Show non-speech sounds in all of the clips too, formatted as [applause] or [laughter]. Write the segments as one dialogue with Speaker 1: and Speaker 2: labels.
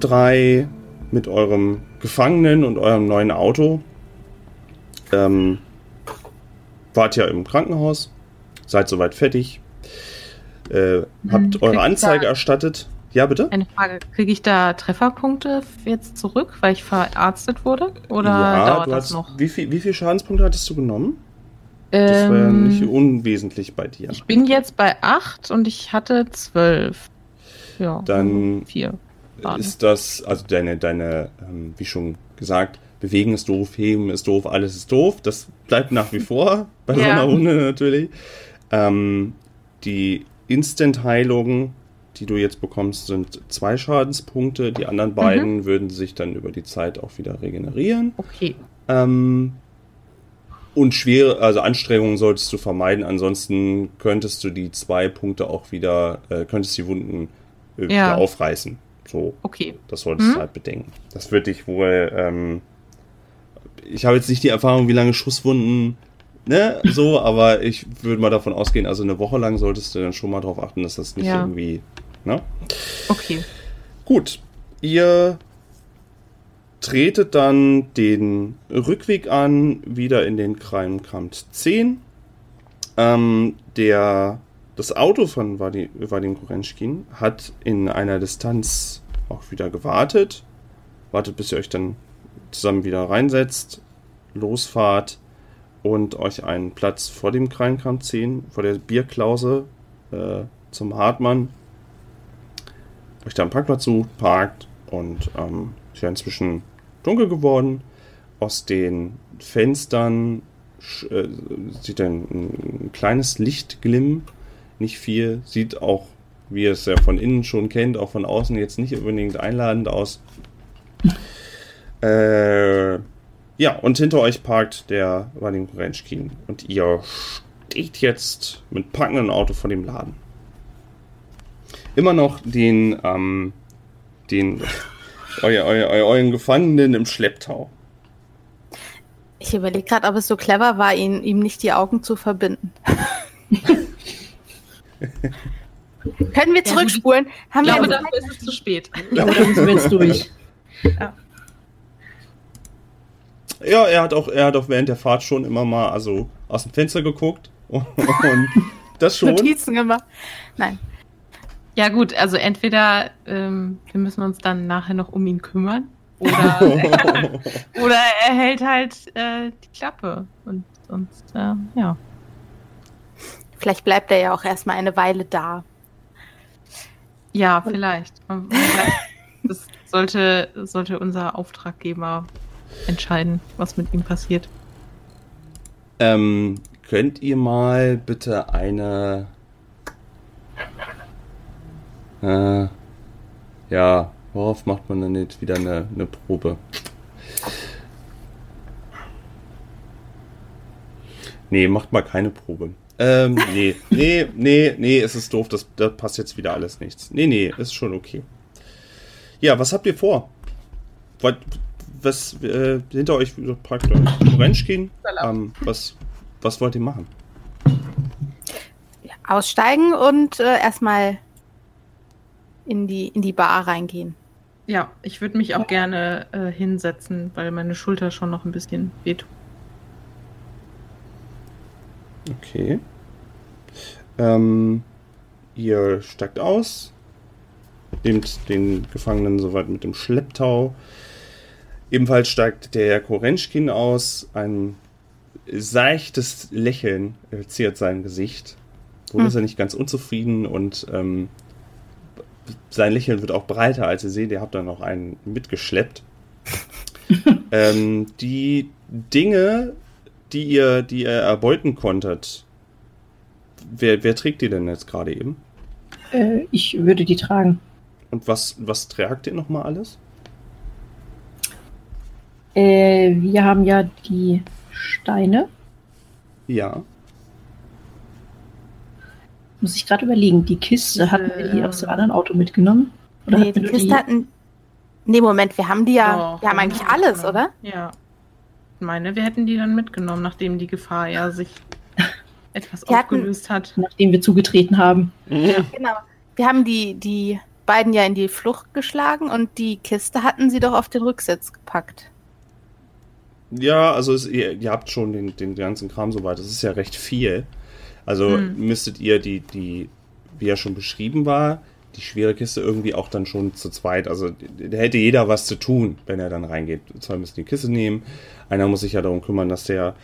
Speaker 1: drei mit eurem Gefangenen und eurem neuen Auto. Ähm, wart ja im Krankenhaus, seid soweit fertig, äh, mhm, habt
Speaker 2: Krieg
Speaker 1: eure Anzeige erstattet. Ja, bitte?
Speaker 2: Eine Frage, kriege ich da Trefferpunkte jetzt zurück, weil ich verarztet wurde? Oder
Speaker 1: ja,
Speaker 2: dauert das
Speaker 1: hast,
Speaker 2: noch?
Speaker 1: Wie viele wie viel Schadenspunkte hattest du genommen? Ähm, das war ja
Speaker 2: ähm,
Speaker 1: nicht unwesentlich bei dir.
Speaker 2: Ich bin jetzt bei 8 und ich hatte 12. Ja,
Speaker 1: dann
Speaker 2: also 4 fahren.
Speaker 1: Ist das, also deine, deine, ähm, wie schon gesagt, bewegen ist doof, heben ist doof, alles ist doof. Das bleibt nach wie vor bei
Speaker 2: ja.
Speaker 1: so einer Runde natürlich. Ähm, die Instant-Heilungen, die du jetzt bekommst, sind zwei Schadenspunkte. Die anderen mhm. beiden mhm. würden sich dann über die Zeit auch wieder regenerieren.
Speaker 2: Okay.
Speaker 1: Ähm, und schwere, also Anstrengungen solltest du vermeiden. Ansonsten könntest du die zwei Punkte auch wieder, äh, könntest die Wunden äh,
Speaker 2: ja.
Speaker 1: wieder aufreißen. So,
Speaker 2: Okay.
Speaker 1: das solltest
Speaker 2: Mhm.
Speaker 1: du halt bedenken. Das wird dich wohl, ähm, ich habe jetzt nicht die Erfahrung, wie lange Schusswunden, ne, so, [laughs] aber ich würde mal davon ausgehen, also eine Woche lang solltest du dann schon mal darauf achten, dass das nicht
Speaker 2: Ja.
Speaker 1: irgendwie, ne?
Speaker 2: Okay.
Speaker 1: Gut, ihr tretet dann den Rückweg an, wieder in den Kreinkamt 10. Ähm, der, das Auto von Vadim, Vadim Korenschkin hat in einer Distanz auch wieder gewartet. Wartet, bis ihr euch dann zusammen wieder reinsetzt, losfahrt und euch einen Platz vor dem Kreinkamt 10, vor der Bierklause äh, zum Hartmann euch da einen Parkplatz sucht, parkt und ähm, ist ja inzwischen dunkel geworden. Aus den Fenstern äh, sieht ein, ein kleines Licht glimmen, nicht viel. Sieht auch, wie ihr es ja von innen schon kennt, auch von außen jetzt nicht unbedingt einladend aus. Äh, ja, und hinter euch parkt der Vadim Korenschkin und ihr steht jetzt mit packendem Auto vor dem Laden immer noch den, ähm, den, [laughs] euer, euer, euer, euren Gefangenen im Schlepptau.
Speaker 3: Ich überlege gerade, ob es so clever war, ihn, ihm nicht die Augen zu verbinden. [laughs] Können wir
Speaker 2: Ja,
Speaker 3: zurückspulen? Haben
Speaker 2: Ich
Speaker 3: wir
Speaker 2: glaube, dafür ist es zu spät.
Speaker 4: Ja, da müssen wir jetzt durch.
Speaker 1: Ja, er hat auch, er hat auch während der Fahrt schon immer mal, also aus dem Fenster geguckt und, [laughs] und das schon.
Speaker 3: Notizen gemacht? Nein.
Speaker 2: Ja gut, also entweder ähm, wir müssen uns dann nachher noch um ihn kümmern oder, [laughs] oder er hält halt äh, die Klappe und sonst, äh, ja.
Speaker 3: Vielleicht bleibt er ja auch erstmal eine Weile da.
Speaker 2: Ja, vielleicht. [laughs] Das sollte, sollte unser Auftraggeber entscheiden, was mit ihm passiert.
Speaker 1: ähm, könnt ihr mal bitte eine, äh, ja, worauf macht man denn jetzt wieder eine, eine Probe? Nee, macht mal keine Probe. Ähm, nee, nee, nee, nee, es ist doof, das, das passt jetzt wieder alles nichts. Nee, nee, ist schon okay. Ja, was habt ihr vor? Was, was äh, hinter euch parkt Orangekin? Ähm, was, was wollt ihr machen?
Speaker 3: Aussteigen und äh, erstmal in die, in die Bar reingehen.
Speaker 2: Ja, ich würde mich auch gerne äh, hinsetzen, weil meine Schulter schon noch ein bisschen wehtut.
Speaker 1: Okay. Ähm, ihr steigt aus, nehmt den Gefangenen soweit mit dem Schlepptau. Ebenfalls steigt der Korenschkin aus. Ein seichtes Lächeln ziert sein Gesicht. Wohl
Speaker 3: Hm.
Speaker 1: ist er nicht ganz unzufrieden und ähm, sein Lächeln wird auch breiter, als ihr seht. Ihr habt da noch einen mitgeschleppt. [laughs] ähm, die Dinge, die ihr, die ihr erbeuten konntet, wer, wer trägt die denn jetzt gerade eben?
Speaker 4: Äh, ich würde die tragen.
Speaker 1: Und was, was tragt ihr nochmal alles?
Speaker 4: Äh, wir haben ja die Steine.
Speaker 1: Ja.
Speaker 4: Muss ich gerade überlegen, die Kiste, hatten wir die
Speaker 2: ähm,
Speaker 4: aus dem anderen Auto mitgenommen? Oder
Speaker 3: Nee, die Kiste hatten. Nee, Moment, wir haben die ja.
Speaker 2: Doch,
Speaker 3: wir haben eigentlich alles, oder?
Speaker 2: Ja. Ich meine, wir hätten die dann mitgenommen, nachdem die Gefahr ja sich [laughs] etwas
Speaker 3: Wir hatten-
Speaker 2: aufgelöst hat.
Speaker 4: nachdem wir zugetreten haben?
Speaker 3: Genau. Wir haben die, die beiden ja in die Flucht geschlagen und die Kiste hatten sie doch auf den Rücksitz gepackt.
Speaker 1: Ja, also es, ihr, ihr habt schon den, den ganzen Kram soweit. Das ist ja recht viel. Also
Speaker 2: Hm.
Speaker 1: müsstet ihr die, die, wie ja schon beschrieben war, die schwere Kiste irgendwie auch dann schon zu zweit. Also da hätte jeder was zu tun, wenn er dann reingeht. Zwei müssen die Kiste nehmen. Einer muss sich ja darum kümmern, dass der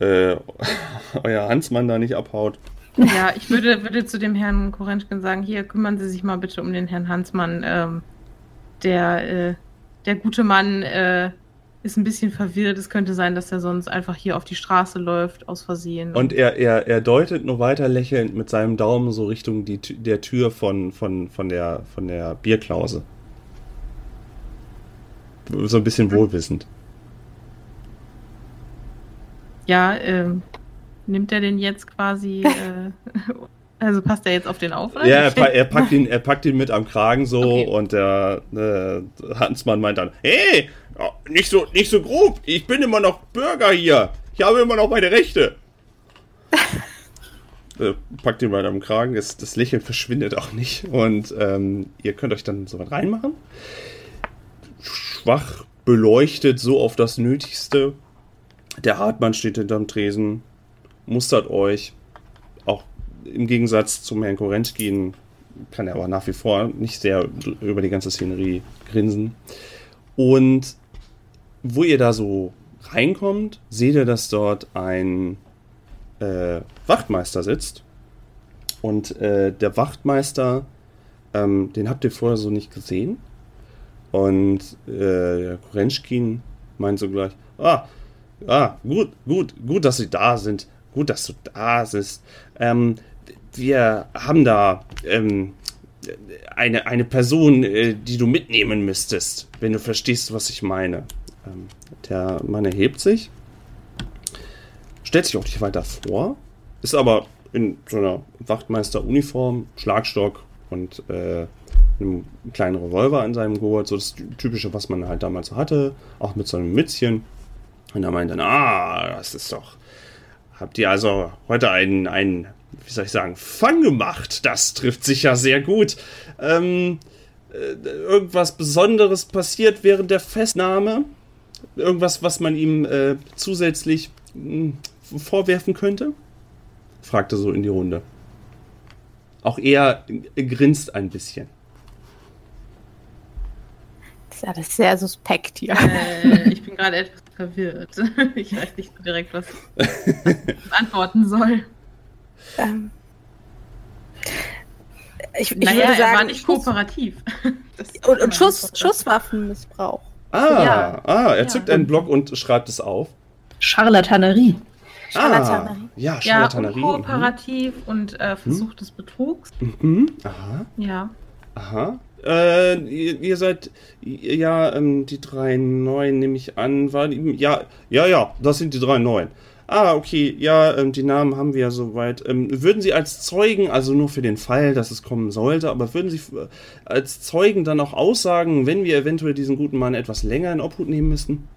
Speaker 1: äh, [laughs] euer Hansmann da nicht abhaut.
Speaker 2: Ja, ich würde, würde zu dem Herrn Korenschkin sagen, hier kümmern Sie sich mal bitte um den Herrn Hansmann. Ähm, der, äh, der gute Mann äh, ist ein bisschen verwirrt. Es könnte sein, dass er sonst einfach hier auf die Straße läuft, aus Versehen.
Speaker 1: Und er, er, er deutet nur weiter lächelnd mit seinem Daumen so Richtung die, der Tür von, von, von, der, von der Bierklause. So ein bisschen wohlwissend.
Speaker 2: Ja, ähm, nimmt er den jetzt quasi, [laughs] äh, also passt er jetzt auf den auf? Oder?
Speaker 1: Ja, er, pa er, packt ihn, er packt ihn mit am Kragen so
Speaker 2: Okay.
Speaker 1: und der äh, Hansmann meint dann, hey, ja, nicht so, nicht so grob, ich bin immer noch Bürger hier, ich habe immer noch meine Rechte. [laughs] äh, packt ihn weiter am Kragen, das, das Lächeln verschwindet auch nicht und ähm, ihr könnt euch dann so weit reinmachen. Schwach beleuchtet, so auf das Nötigste. Der Hartmann steht hinterm Tresen, mustert euch. Auch im Gegensatz zum Herrn Korentkin kann er aber nach wie vor nicht sehr über die ganze Szenerie grinsen. Und wo ihr da so reinkommt, seht ihr, dass dort ein äh, Wachtmeister sitzt. Und äh, der Wachtmeister, ähm, den habt ihr vorher so nicht gesehen. Und äh, Korenschkin meint so gleich, ah, ah, gut, gut, gut, dass Sie da sind. Gut, dass du da bist. Ähm, wir haben da ähm, eine, eine Person, äh, die du mitnehmen müsstest, wenn du verstehst, was ich meine. Ähm, der Mann erhebt sich, stellt sich auch nicht weiter vor, ist aber in so einer Wachtmeisteruniform, Schlagstock und äh, einem kleinen Revolver an seinem Gurt, so das Typische, was man halt damals hatte, auch mit so einem Mützchen. Und er meint dann, ah, das ist doch. Habt ihr also heute einen, einen, wie soll ich sagen, Fang gemacht? Das trifft sich ja sehr gut. Ähm, äh, irgendwas Besonderes passiert während der Festnahme? Irgendwas, was man ihm äh, zusätzlich mh, vorwerfen könnte? Fragte so in die Runde. Auch er grinst ein bisschen.
Speaker 3: Das ist ja das sehr suspekt hier.
Speaker 2: Äh, ich bin gerade etwas verwirrt. [laughs] Ich weiß nicht so direkt, was ich [laughs] antworten soll.
Speaker 3: Ähm, ich, ich
Speaker 2: naja,
Speaker 3: würde
Speaker 2: er war
Speaker 3: sagen,
Speaker 2: nicht kooperativ. [laughs]
Speaker 3: Und, und Schuss, Schusswaffenmissbrauch.
Speaker 1: Ah,
Speaker 2: Ja.
Speaker 1: ah, er
Speaker 2: Ja.
Speaker 1: zückt einen Block und schreibt es auf.
Speaker 4: Charlatanerie.
Speaker 1: Ah,
Speaker 3: Charlatanerie.
Speaker 1: ja,
Speaker 2: Ja,
Speaker 1: Charlatanerie.
Speaker 2: unkooperativ und äh, Versuch des Betrugs.
Speaker 1: Mhm. Mhm. Aha,
Speaker 2: Ja.
Speaker 1: aha. Äh, ihr, ihr seid, ja, ähm, die drei Neuen nehme ich an, war die, ja, ja, ja, das sind die drei Neuen. Ah, okay, ja, ähm, die Namen haben wir ja soweit. Ähm, würden Sie als Zeugen, also nur für den Fall, dass es kommen sollte, aber würden Sie äh, als Zeugen dann auch aussagen, wenn wir eventuell diesen guten Mann etwas länger in Obhut nehmen müssten?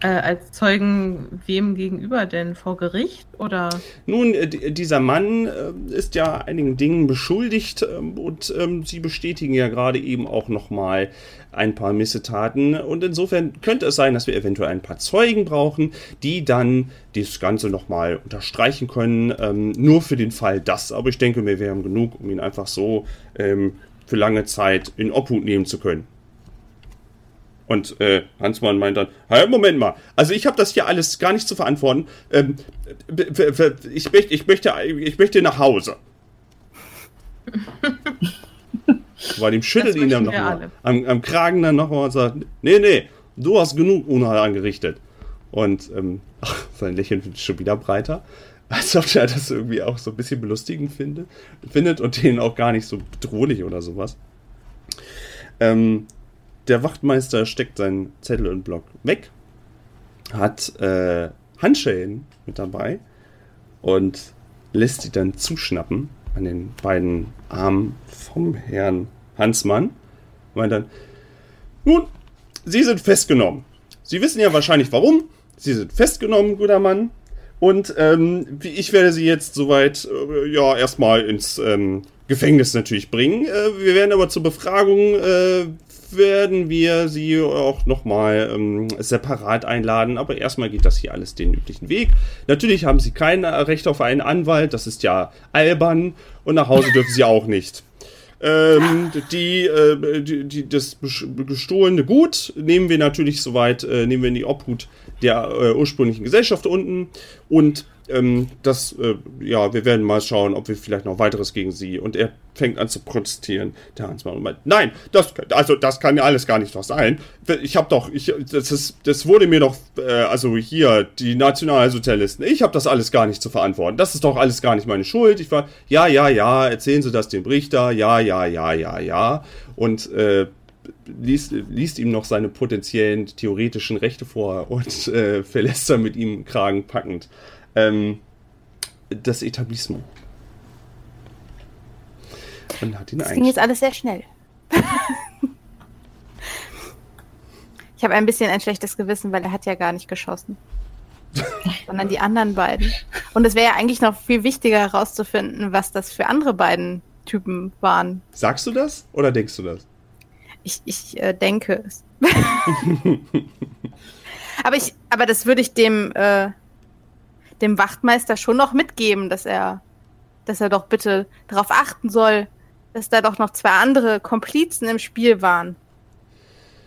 Speaker 2: Äh, als Zeugen wem gegenüber denn? Vor Gericht? Oder?
Speaker 1: Nun, äh, di- dieser Mann äh, ist ja einigen Dingen beschuldigt ähm, und ähm, Sie bestätigen ja gerade eben auch nochmal ein paar Missetaten. Und insofern könnte es sein, dass wir eventuell ein paar Zeugen brauchen, die dann das Ganze nochmal unterstreichen können. Ähm, nur für den Fall das. Aber ich denke wir haben genug, um ihn einfach so für lange Zeit in Obhut nehmen zu können. Und äh, Hansmann meint dann, hey, Moment mal, also ich habe das hier alles gar nicht zu verantworten. Ähm, ich, möchte, ich, möchte, ich möchte nach Hause. [laughs] Weil ihm schüttelt ihn dann nochmal am, am Kragen dann nochmal und sagt, nee, nee, du hast genug Unheil angerichtet. Und ähm, ach, [laughs] sein Lächeln wird schon wieder breiter. Als ob er das irgendwie auch so ein bisschen belustigend finde, findet und den auch gar nicht so bedrohlich oder sowas. Ähm, der Wachtmeister steckt seinen Zettel und Block weg, hat äh, Handschellen mit dabei und lässt die dann zuschnappen an den beiden Armen vom Herrn Hansmann. Meint dann, nun, Sie sind festgenommen. Sie wissen ja wahrscheinlich warum. Sie sind festgenommen, guter Mann. Und ähm, ich werde Sie jetzt soweit, äh, ja, erstmal ins ähm, Gefängnis natürlich bringen. Äh, wir werden aber zur Befragung, äh, werden wir sie auch nochmal ähm, separat einladen. Aber erstmal geht das hier alles den üblichen Weg. Natürlich haben sie kein Recht auf einen Anwalt, das ist ja albern. Und nach Hause dürfen sie auch nicht. Ähm, die, äh, die, die, das gestohlene Gut nehmen wir natürlich soweit, äh, nehmen wir in die Obhut der äh, ursprünglichen Gesellschaft unten und ähm, das, äh, ja, wir werden mal schauen, ob wir vielleicht noch weiteres gegen sie. Und er fängt an zu protestieren, der Hansmann. Und meint, nein, das, also das kann ja alles gar nicht doch sein. Ich habe doch, ich, das ist, das wurde mir doch, äh, also hier die Nationalsozialisten. Ich habe das alles gar nicht zu verantworten. Das ist doch alles gar nicht meine Schuld. Ich war, ja, ja, ja, erzählen Sie das dem Richter. Ja, ja, ja, ja, ja. Und äh, liest, liest ihm noch seine potenziellen theoretischen Rechte vor und äh, verlässt dann mit ihm Kragen packend ähm, das Etablissement.
Speaker 3: Und hat ihn das ging jetzt alles sehr schnell. ich habe ein bisschen ein schlechtes Gewissen, weil er hat ja gar nicht geschossen. sondern die anderen beiden. Und es wäre ja eigentlich noch viel wichtiger herauszufinden, was das für andere beiden Typen waren.
Speaker 1: Sagst du das oder denkst du das?
Speaker 3: Ich, ich äh, denke es. [laughs] aber ich, aber das würde ich dem äh, dem Wachtmeister schon noch mitgeben, dass er, dass er doch bitte darauf achten soll, dass da doch noch zwei andere Komplizen im Spiel waren,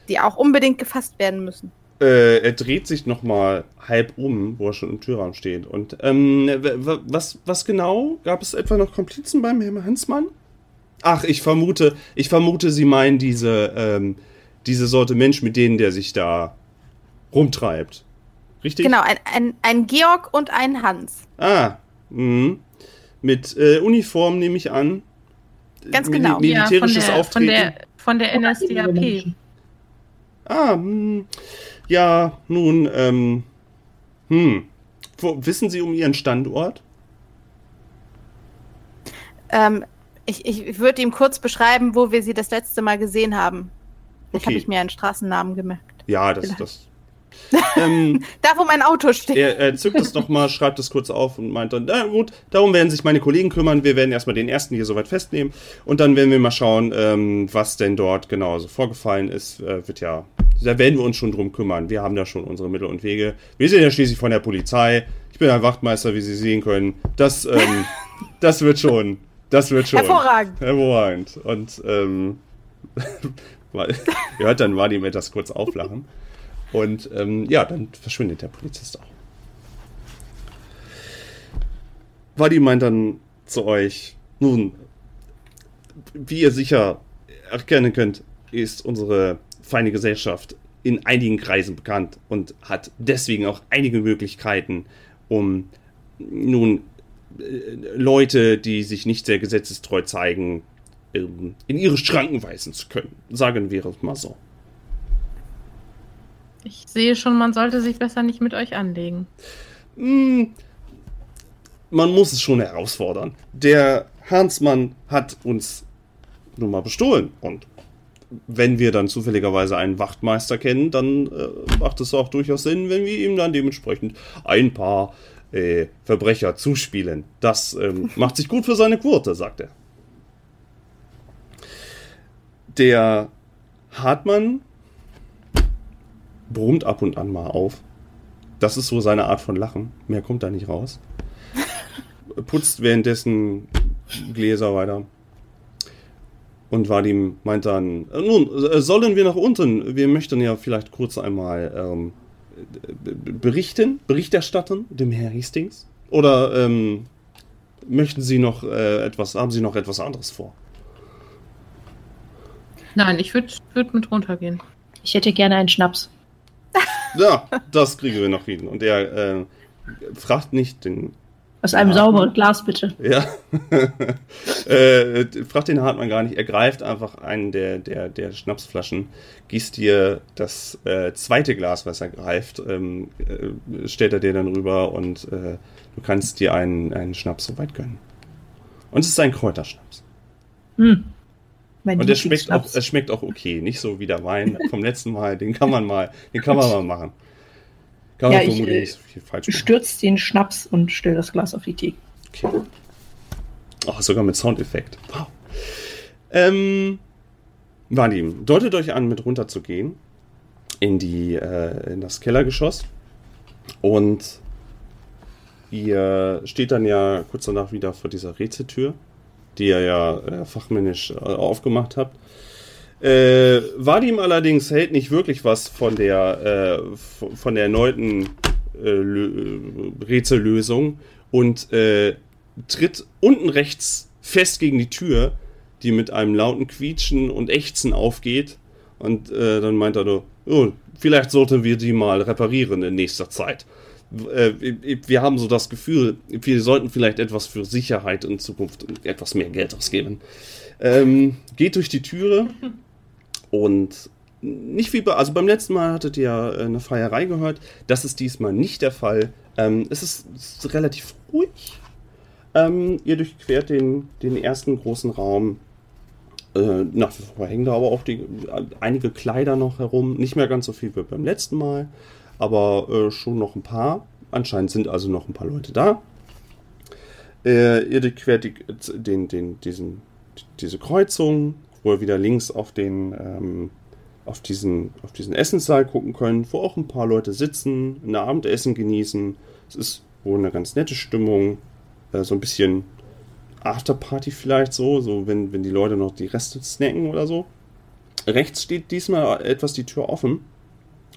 Speaker 3: die auch unbedingt gefasst werden müssen.
Speaker 1: Äh, er dreht sich nochmal halb um, wo er schon im Türraum steht. Und ähm, was, was genau? Gab es etwa noch Komplizen beim Herrn Hansmann? Ach, ich vermute, ich vermute, Sie meinen diese, ähm, diese Sorte Mensch, mit denen der sich da rumtreibt. Richtig?
Speaker 3: Genau, ein, ein, ein Georg und ein Hans.
Speaker 1: Ah, mh. mit äh, Uniform nehme ich an.
Speaker 3: Ganz genau.
Speaker 2: Mil militärisches ja, von der, Auftreten. Von der, von der NSDAP.
Speaker 1: Ah, mh. ja, nun, ähm, hm. Wo, wissen Sie um Ihren Standort?
Speaker 3: Ähm, ich, ich würde ihm kurz beschreiben, wo wir sie das letzte Mal gesehen haben. Okay. habe ich mir einen Straßennamen gemerkt.
Speaker 1: Ja, das, das
Speaker 3: ähm, [laughs] da, wo mein Auto steht.
Speaker 1: Er, er zückt es nochmal, schreibt es kurz auf und meint dann, na gut, darum werden sich meine Kollegen kümmern. Wir werden erstmal den ersten hier soweit festnehmen und dann werden wir mal schauen, ähm, was denn dort genau so vorgefallen ist. Äh, wird ja, da werden wir uns schon drum kümmern. Wir haben da schon unsere Mittel und Wege. Wir sind ja schließlich von der Polizei. Ich bin ein Wachtmeister, wie Sie sehen können. Das, ähm, [laughs] das wird schon. Das wird schon.
Speaker 3: Hervorragend.
Speaker 1: Hervorragend. Und, ähm, [laughs] ihr hört dann Vadim etwas kurz auflachen. Und ähm, ja, dann verschwindet der Polizist auch. Wadi meint dann zu euch, nun, wie ihr sicher erkennen könnt, ist unsere feine Gesellschaft in einigen Kreisen bekannt und hat deswegen auch einige Möglichkeiten, um nun äh, Leute, die sich nicht sehr gesetzestreu zeigen, ähm, in ihre Schranken weisen zu können. Sagen wir es mal so.
Speaker 2: Ich sehe schon, man sollte sich besser nicht mit euch anlegen.
Speaker 1: Hm, man muss es schon herausfordern. Der Hansmann hat uns nun mal bestohlen. Und wenn wir dann zufälligerweise einen Wachtmeister kennen, dann äh, macht es auch durchaus Sinn, wenn wir ihm dann dementsprechend ein paar äh, Verbrecher zuspielen. Das ähm, [laughs] macht sich gut für seine Quote, sagt er. Der Hartmann brummt ab und an mal auf. Das ist so seine Art von Lachen. Mehr kommt da nicht raus. [laughs] Putzt währenddessen Gläser weiter. Und Vadim meint dann, äh, nun, äh, sollen wir nach unten? Wir möchten ja vielleicht kurz einmal ähm, berichten, Bericht erstatten, dem Herr Hastings. Oder ähm, möchten Sie noch äh, etwas, haben Sie noch etwas anderes vor?
Speaker 2: Nein, ich würde würd mit runtergehen.
Speaker 4: Ich hätte gerne einen Schnaps.
Speaker 1: Ja, das kriegen wir noch hin. Und er äh, fragt nicht den.
Speaker 4: Aus einem Hartmann. sauberen Glas, bitte.
Speaker 1: Ja. [laughs] äh, fragt den Hartmann gar nicht. Er greift einfach einen der, der, der Schnapsflaschen, gießt dir das äh, zweite Glas, was er greift, ähm, äh, stellt er dir dann rüber und äh, du kannst dir einen, einen Schnaps soweit gönnen. Und es ist ein Kräuterschnaps. Hm. Mein und es schmeckt, auch, es schmeckt auch okay, nicht so wie der Wein vom letzten Mal. Den kann man mal, den kann man mal machen.
Speaker 4: Kann ja, man ich, nicht so viel falsch machen. Stürzt den Schnaps und stell das Glas auf die Theke. Okay.
Speaker 1: Ach, sogar mit Soundeffekt. Wow. Ähm, Vadim, deutet euch an, mit runterzugehen in die äh, in das Kellergeschoss und ihr steht dann ja kurz danach wieder vor dieser Rätseltür, die ihr ja äh, fachmännisch äh, aufgemacht habt. Äh, Vadim allerdings hält nicht wirklich was von der äh, von der erneuten äh, Rätsellösung und äh, tritt unten rechts fest gegen die Tür, die mit einem lauten Quietschen und Ächzen aufgeht. Und äh, dann meint er nur, oh, vielleicht sollten wir die mal reparieren in nächster Zeit. Äh, wir haben so das Gefühl, wir sollten vielleicht etwas für Sicherheit in Zukunft etwas mehr Geld ausgeben. Ähm, geht durch die Türe und nicht wie bei, also beim letzten Mal hattet ihr äh, eine Feierei gehört. Das ist diesmal nicht der Fall. Ähm, es, ist, es, ist, relativ ruhig. Ähm, ihr durchquert den, den ersten großen Raum. Äh, nach wie vor hängen da aber auch die, einige Kleider noch herum. Nicht mehr ganz so viel wie beim letzten Mal, aber äh, schon noch ein paar. Anscheinend sind also noch ein paar Leute da. Äh, ihr durchquert die, den, den, diesen, diese Kreuzung, wo ihr wieder links auf den ähm, auf diesen, auf diesen Essenssaal gucken können, wo auch ein paar Leute sitzen, ein Abendessen genießen. Es ist wohl eine ganz nette Stimmung, äh, so ein bisschen Afterparty vielleicht so, so wenn, wenn die Leute noch die Reste snacken oder so. Rechts steht diesmal etwas die Tür offen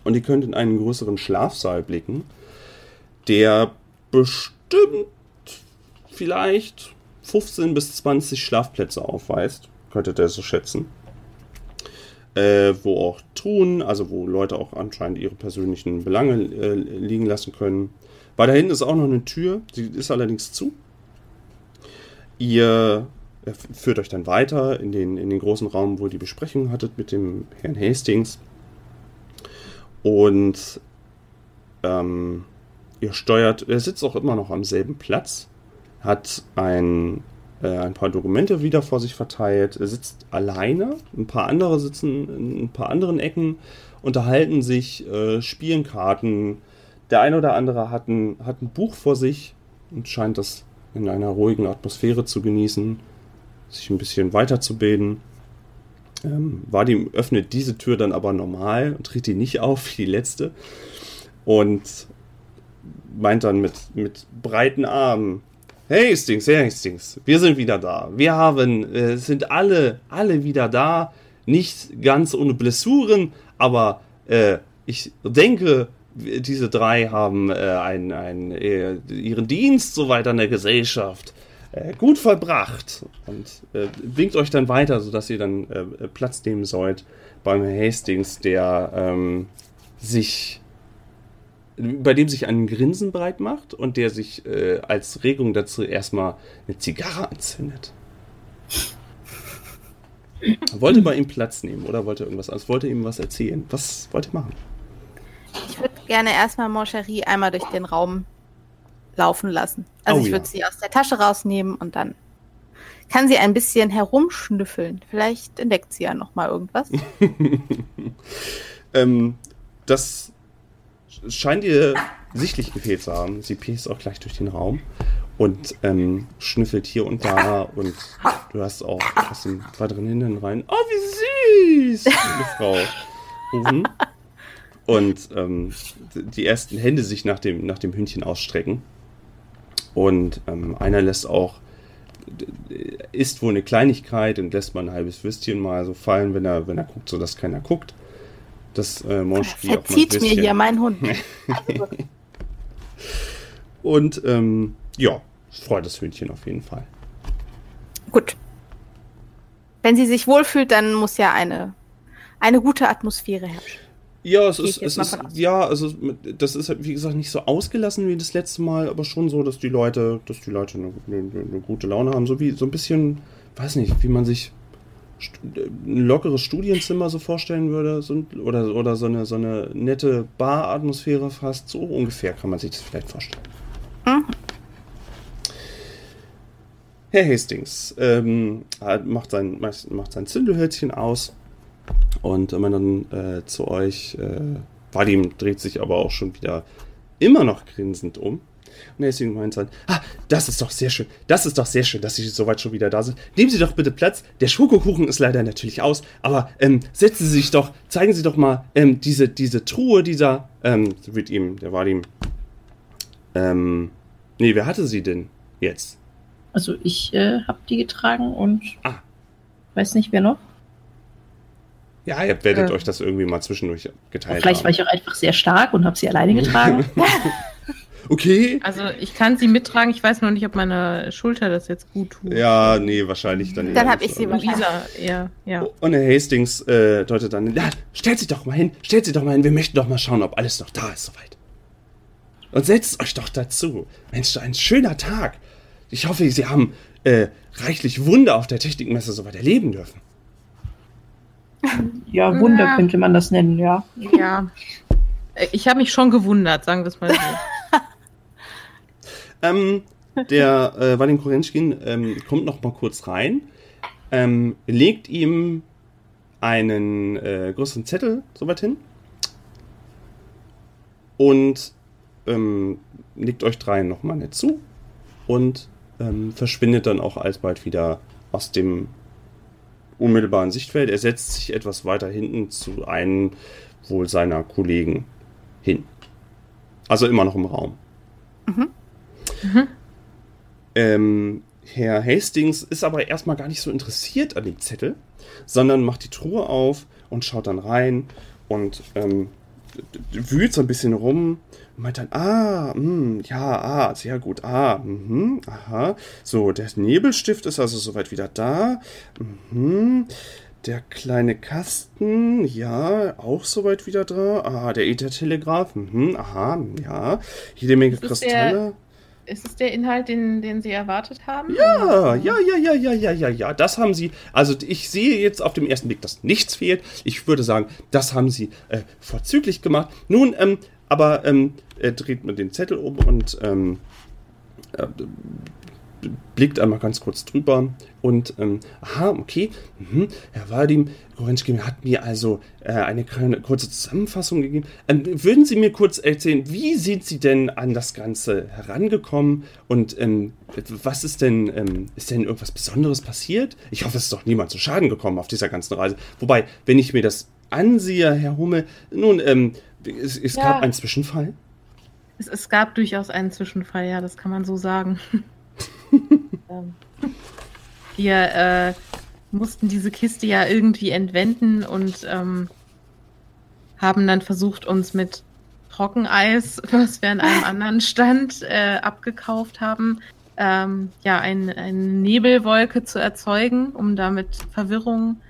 Speaker 1: und ihr könnt in einen größeren Schlafsaal blicken, der bestimmt vielleicht 15 bis 20 Schlafplätze aufweist, könntet ihr so schätzen äh, wo auch Truhen, also wo Leute auch anscheinend ihre persönlichen Belange äh, liegen lassen können. Da hinten ist auch noch eine Tür, die ist allerdings zu. Ihr äh, führt euch dann weiter in den, in den großen Raum, wo ihr die Besprechung hattet mit dem Herrn Hastings. Und ähm, ihr steuert, er sitzt auch immer noch am selben Platz, hat ein äh, ein paar Dokumente wieder vor sich verteilt. Er sitzt alleine, ein paar andere sitzen in ein paar anderen Ecken, unterhalten sich, äh, spielen Karten. Der eine oder andere hat ein, hat ein Buch vor sich und scheint das in einer ruhigen Atmosphäre zu genießen, sich ein bisschen weiterzubilden. Ähm, Vadim öffnet diese Tür dann aber normal und tritt die nicht auf wie die letzte und meint dann mit, mit breiten Armen, Hey Hastings, hey Hastings, wir sind wieder da. Wir haben, äh, sind alle, alle wieder da. Nicht ganz ohne Blessuren, aber äh, ich denke, diese drei haben äh, ein, ein, äh, ihren Dienst so weiter in der Gesellschaft äh, gut vollbracht und äh, winkt euch dann weiter, sodass ihr dann äh, Platz nehmen sollt beim Hastings, der ähm, sich bei dem sich ein Grinsen breit macht und der sich äh, als Regung dazu erstmal eine Zigarre anzündet. wollte bei ihm Platz nehmen oder wollte irgendwas anderes? Wollte ihm was erzählen? Was wollte er machen?
Speaker 3: Ich würde gerne erstmal Moncherie einmal durch den Raum laufen lassen. Also oh, ich würde ja. sie aus der Tasche rausnehmen und dann kann sie ein bisschen herumschnüffeln. Vielleicht entdeckt sie ja noch mal irgendwas. [laughs]
Speaker 1: ähm, das scheint ihr sichtlich gefehlt zu haben. Sie piest auch gleich durch den Raum und ähm, schnüffelt hier und da und du hast auch aus dem weiteren Hintern rein, oh wie süß, liebe Frau, rufen. [laughs] Und ähm, die ersten Hände sich nach dem, nach dem Hündchen ausstrecken. Und ähm, einer lässt auch, isst wohl eine Kleinigkeit und lässt mal ein halbes Würstchen mal so fallen, wenn er, wenn er guckt, sodass keiner guckt das äh, Monstri
Speaker 3: Verzieht mir hier mein Hund. [laughs]
Speaker 1: Und ähm, ja, freut das Hündchen auf jeden Fall.
Speaker 3: Gut. Wenn sie sich wohlfühlt, dann muss ja eine, eine gute Atmosphäre herrschen.
Speaker 1: Ja, es ist, es ist ja, also das ist wie gesagt nicht so ausgelassen wie das letzte Mal, aber schon so, dass die Leute, dass die Leute eine, eine, eine gute Laune haben, so wie so ein bisschen, weiß nicht, wie man sich ein lockeres Studienzimmer so vorstellen würde so, oder, oder so, eine, so eine nette Bar-Atmosphäre fast. So ungefähr kann man sich das vielleicht vorstellen. Mhm. Herr Hastings ähm, macht, sein, macht sein Zündelhölzchen aus und wenn man dann äh, zu euch, äh, Vadim dreht sich aber auch schon wieder immer noch grinsend um. Und Hastings meint dann, ah, das ist doch sehr schön, das ist doch sehr schön, dass Sie soweit schon wieder da sind. Nehmen Sie doch bitte Platz, der Schokokuchen ist leider natürlich aus, aber ähm, setzen Sie sich doch, zeigen Sie doch mal ähm, diese, diese Truhe dieser, ähm, wird ihm, der war ihm, ähm, nee, wer hatte sie denn jetzt?
Speaker 4: Also ich äh, habe die getragen und
Speaker 1: Ah.
Speaker 4: weiß nicht, wer noch.
Speaker 1: Ja, ihr werdet
Speaker 2: Äh.
Speaker 1: euch das irgendwie mal zwischendurch geteilt
Speaker 4: Vielleicht
Speaker 1: haben.
Speaker 4: war ich auch einfach sehr stark und habe sie alleine getragen. [laughs] [laughs]
Speaker 1: Okay.
Speaker 2: Also ich kann sie mittragen, ich weiß noch nicht, ob meine Schulter das jetzt gut tut.
Speaker 1: Ja, nee, wahrscheinlich dann.
Speaker 3: Dann
Speaker 1: eher
Speaker 3: hab
Speaker 1: nicht
Speaker 3: ich sie
Speaker 1: so.
Speaker 2: Luisa, eher, ja.
Speaker 1: Und Herr Hastings äh, deutet dann, ja, stellt sie doch mal hin, stellt sie doch mal hin, wir möchten doch mal schauen, ob alles noch da ist soweit. Und setzt euch doch dazu. Mensch, ein schöner Tag. Ich hoffe, Sie haben äh, reichlich Wunder auf der Technikmesse soweit erleben dürfen.
Speaker 4: Ja, Wunder
Speaker 2: Ja.
Speaker 4: könnte man das nennen, ja.
Speaker 2: Ja. Äh, Ich habe mich schon gewundert, sagen wir es mal so. [laughs]
Speaker 1: Ähm, der äh, Vadim Korenschkin ähm, kommt noch mal kurz rein, ähm, legt ihm einen äh, größeren Zettel soweit hin und ähm, legt euch dreien noch mal nett zu und ähm, verschwindet dann auch alsbald wieder aus dem unmittelbaren Sichtfeld. Er setzt sich etwas weiter hinten zu einem wohl seiner Kollegen hin. Also immer noch im Raum. Ähm, Herr Hastings ist aber erstmal gar nicht so interessiert an dem Zettel, sondern macht die Truhe auf und schaut dann rein und ähm, wühlt so ein bisschen rum und meint dann, ah, mh, ja, ah, sehr gut, ah, mhm, aha. So, der Nebelstift ist also soweit wieder da. Mhm. Der kleine Kasten, ja, auch soweit wieder da. Ah, der Ethertelegraph, mhm, aha, ja. Jede Menge
Speaker 2: ist der-
Speaker 1: Kristalle.
Speaker 2: Ist es der Inhalt, den, den Sie erwartet haben?
Speaker 1: Ja, ja, ja, ja, ja, ja, ja, ja, das haben sie. Also ich sehe jetzt auf dem ersten Blick, dass nichts fehlt. Ich würde sagen, das haben sie äh, vorzüglich gemacht. Nun, ähm, aber ähm, er dreht mir den Zettel um und ähm, äh, blickt einmal ganz kurz drüber und ähm, aha, okay, mhm. Herr Vadim Gorenschkin hat mir also äh, eine kleine, kurze Zusammenfassung gegeben. Ähm, würden Sie mir kurz erzählen, wie sind Sie denn an das Ganze herangekommen und ähm, was ist denn, ähm, ist denn irgendwas Besonderes passiert? Ich hoffe, es ist doch niemand zu Schaden gekommen auf dieser ganzen Reise. Wobei, wenn ich mir das ansehe, Herr Hummel, nun, ähm, es, es
Speaker 2: Ja.
Speaker 1: gab einen Zwischenfall.
Speaker 2: Es, es gab durchaus einen Zwischenfall, ja, das kann man so sagen. [laughs] Ähm, Wir äh, mussten diese Kiste ja irgendwie entwenden und ähm, haben dann versucht, uns mit Trockeneis, [laughs] was wir an einem anderen Stand äh, abgekauft haben, ähm, ja, ein, eine Nebelwolke zu erzeugen, um damit Verwirrung,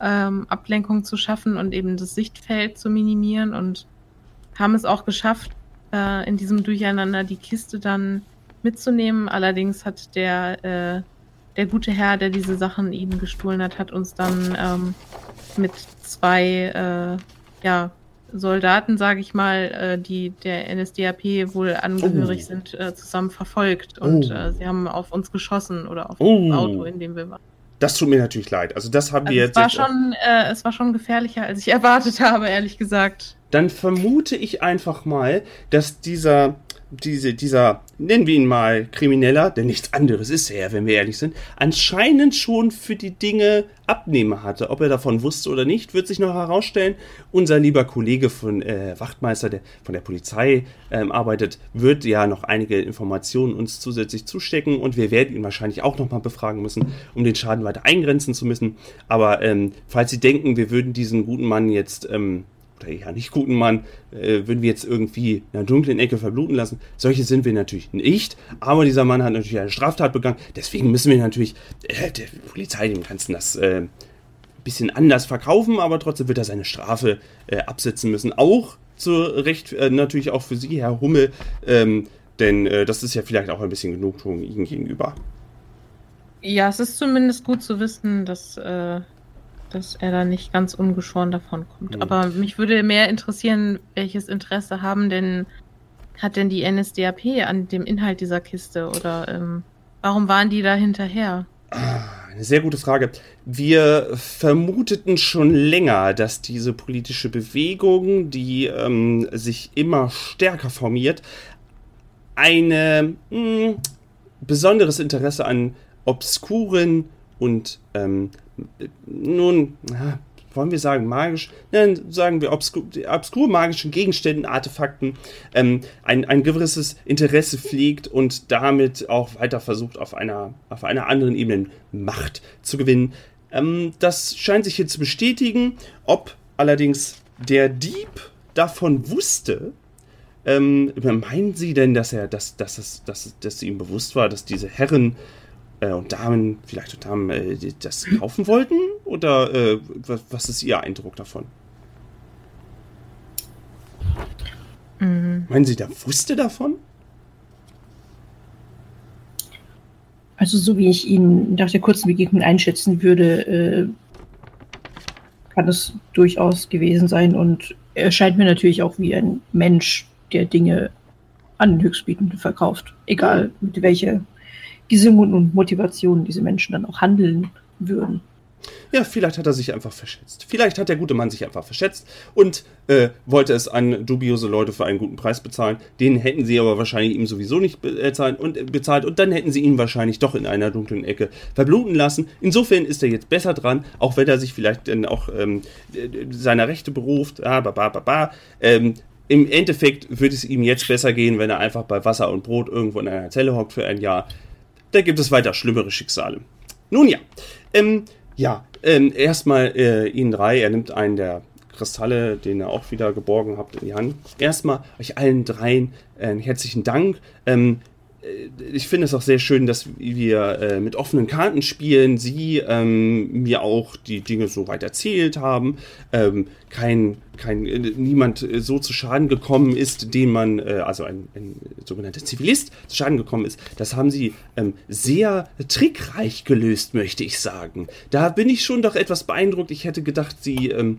Speaker 2: ähm, Ablenkung zu schaffen und eben das Sichtfeld zu minimieren und haben es auch geschafft, äh, in diesem Durcheinander die Kiste dann mitzunehmen. Allerdings hat der, äh, der gute Herr, der diese Sachen ihnen gestohlen hat, hat uns dann ähm, mit zwei äh, ja, Soldaten, sage ich mal, äh, die der NSDAP wohl angehörig
Speaker 1: Oh.
Speaker 2: sind, äh, zusammen verfolgt. Und
Speaker 1: Oh.
Speaker 2: äh, sie haben auf uns geschossen oder auf
Speaker 1: Oh.
Speaker 2: das Auto, in dem wir waren.
Speaker 1: Das tut mir natürlich leid. Also das haben
Speaker 2: Also
Speaker 1: wir
Speaker 2: es,
Speaker 1: jetzt.
Speaker 2: war
Speaker 1: jetzt
Speaker 2: schon, äh, es war schon gefährlicher, als ich [laughs] erwartet habe, ehrlich gesagt.
Speaker 1: Dann vermute ich einfach mal, dass dieser, diese, dieser, nennen wir ihn mal Krimineller, denn nichts anderes ist er, wenn wir ehrlich sind, anscheinend schon für die Dinge Abnehmer hatte. Ob er davon wusste oder nicht, wird sich noch herausstellen. Unser lieber Kollege von äh, Wachtmeister, der von der Polizei ähm, arbeitet, wird ja noch einige Informationen uns zusätzlich zustecken und wir werden ihn wahrscheinlich auch nochmal befragen müssen, um den Schaden weiter eingrenzen zu müssen. Aber ähm, falls Sie denken, wir würden diesen guten Mann jetzt ähm, oder eher nicht guten Mann, äh, würden wir jetzt irgendwie in einer dunklen Ecke verbluten lassen. Solche sind wir natürlich nicht, aber dieser Mann hat natürlich eine Straftat begangen, deswegen müssen wir natürlich äh, der Polizei dem Ganzen das äh, bisschen anders verkaufen, aber trotzdem wird er seine Strafe äh, absitzen müssen. Auch zu Recht äh, natürlich auch für Sie, Herr Hummel, ähm, denn äh, das ist ja vielleicht auch ein bisschen Genugtuung Ihnen gegenüber.
Speaker 2: Ja, es ist zumindest gut zu wissen, dass, äh, dass er da nicht ganz ungeschoren davon kommt.
Speaker 1: Hm.
Speaker 2: Aber mich würde mehr interessieren, welches Interesse haben denn, hat denn die NSDAP an dem Inhalt dieser Kiste? Oder ähm, warum waren die da hinterher?
Speaker 1: Ah, Eine sehr gute Frage. Wir vermuteten schon länger, dass diese politische Bewegung, die ähm, sich immer stärker formiert, ein hm, besonderes Interesse an obskuren und ähm, nun, ja, wollen wir sagen magisch, nein, sagen wir obskur, obskur magischen Gegenständen, Artefakten, ähm, ein, ein gewisses Interesse pflegt und damit auch weiter versucht, auf einer, auf einer anderen Ebene Macht zu gewinnen. Ähm, das scheint sich hier zu bestätigen. Ob allerdings der Dieb davon wusste, ähm, meinen Sie denn, dass er, dass, dass, es, dass, dass ihm bewusst war, dass diese Herren äh, und Damen, vielleicht auch Damen, äh, das kaufen wollten? Oder äh, was, was, ist Ihr Eindruck davon? Mhm. Meinen Sie, der wusste davon?
Speaker 4: Also so wie ich ihn nach der kurzen Begegnung einschätzen würde, äh, kann es durchaus gewesen sein. Und er scheint mir natürlich auch wie ein Mensch, der Dinge an den Höchstbietenden verkauft. Egal mit welcher Und Motivation diese Menschen dann auch handeln würden.
Speaker 1: Ja, vielleicht hat er sich einfach verschätzt. Vielleicht hat der gute Mann sich einfach verschätzt und äh, wollte es an dubiose Leute für einen guten Preis bezahlen. Den hätten sie aber wahrscheinlich ihm sowieso nicht bezahlt und, äh, bezahlt und dann hätten sie ihn wahrscheinlich doch in einer dunklen Ecke verbluten lassen. Insofern ist er jetzt besser dran, auch wenn er sich vielleicht dann auch ähm, seiner Rechte beruft. Ah, ba, ba, ba, ba. Ähm, Im Endeffekt würde es ihm jetzt besser gehen, wenn er einfach bei Wasser und Brot irgendwo in einer Zelle hockt für ein Jahr. Da gibt es weiter schlimmere Schicksale. Nun ja, ähm, ja, ähm, erstmal äh, Ihnen drei, er nimmt einen der Kristalle, den ihr auch wieder geborgen habt, in die Hand. Erstmal euch allen dreien äh, herzlichen Dank. Ähm, äh, ich finde es auch sehr schön, dass wir äh, mit offenen Karten spielen, sie ähm, mir auch die Dinge so weit erzählt haben, ähm, kein, kein, äh, niemand äh, so zu Schaden gekommen ist, den man, äh, also ein, ein, sogenannter Zivilist zu Schaden gekommen ist. Das haben sie ähm, sehr trickreich gelöst, möchte ich sagen. Da bin ich schon doch etwas beeindruckt. Ich hätte gedacht, sie ähm,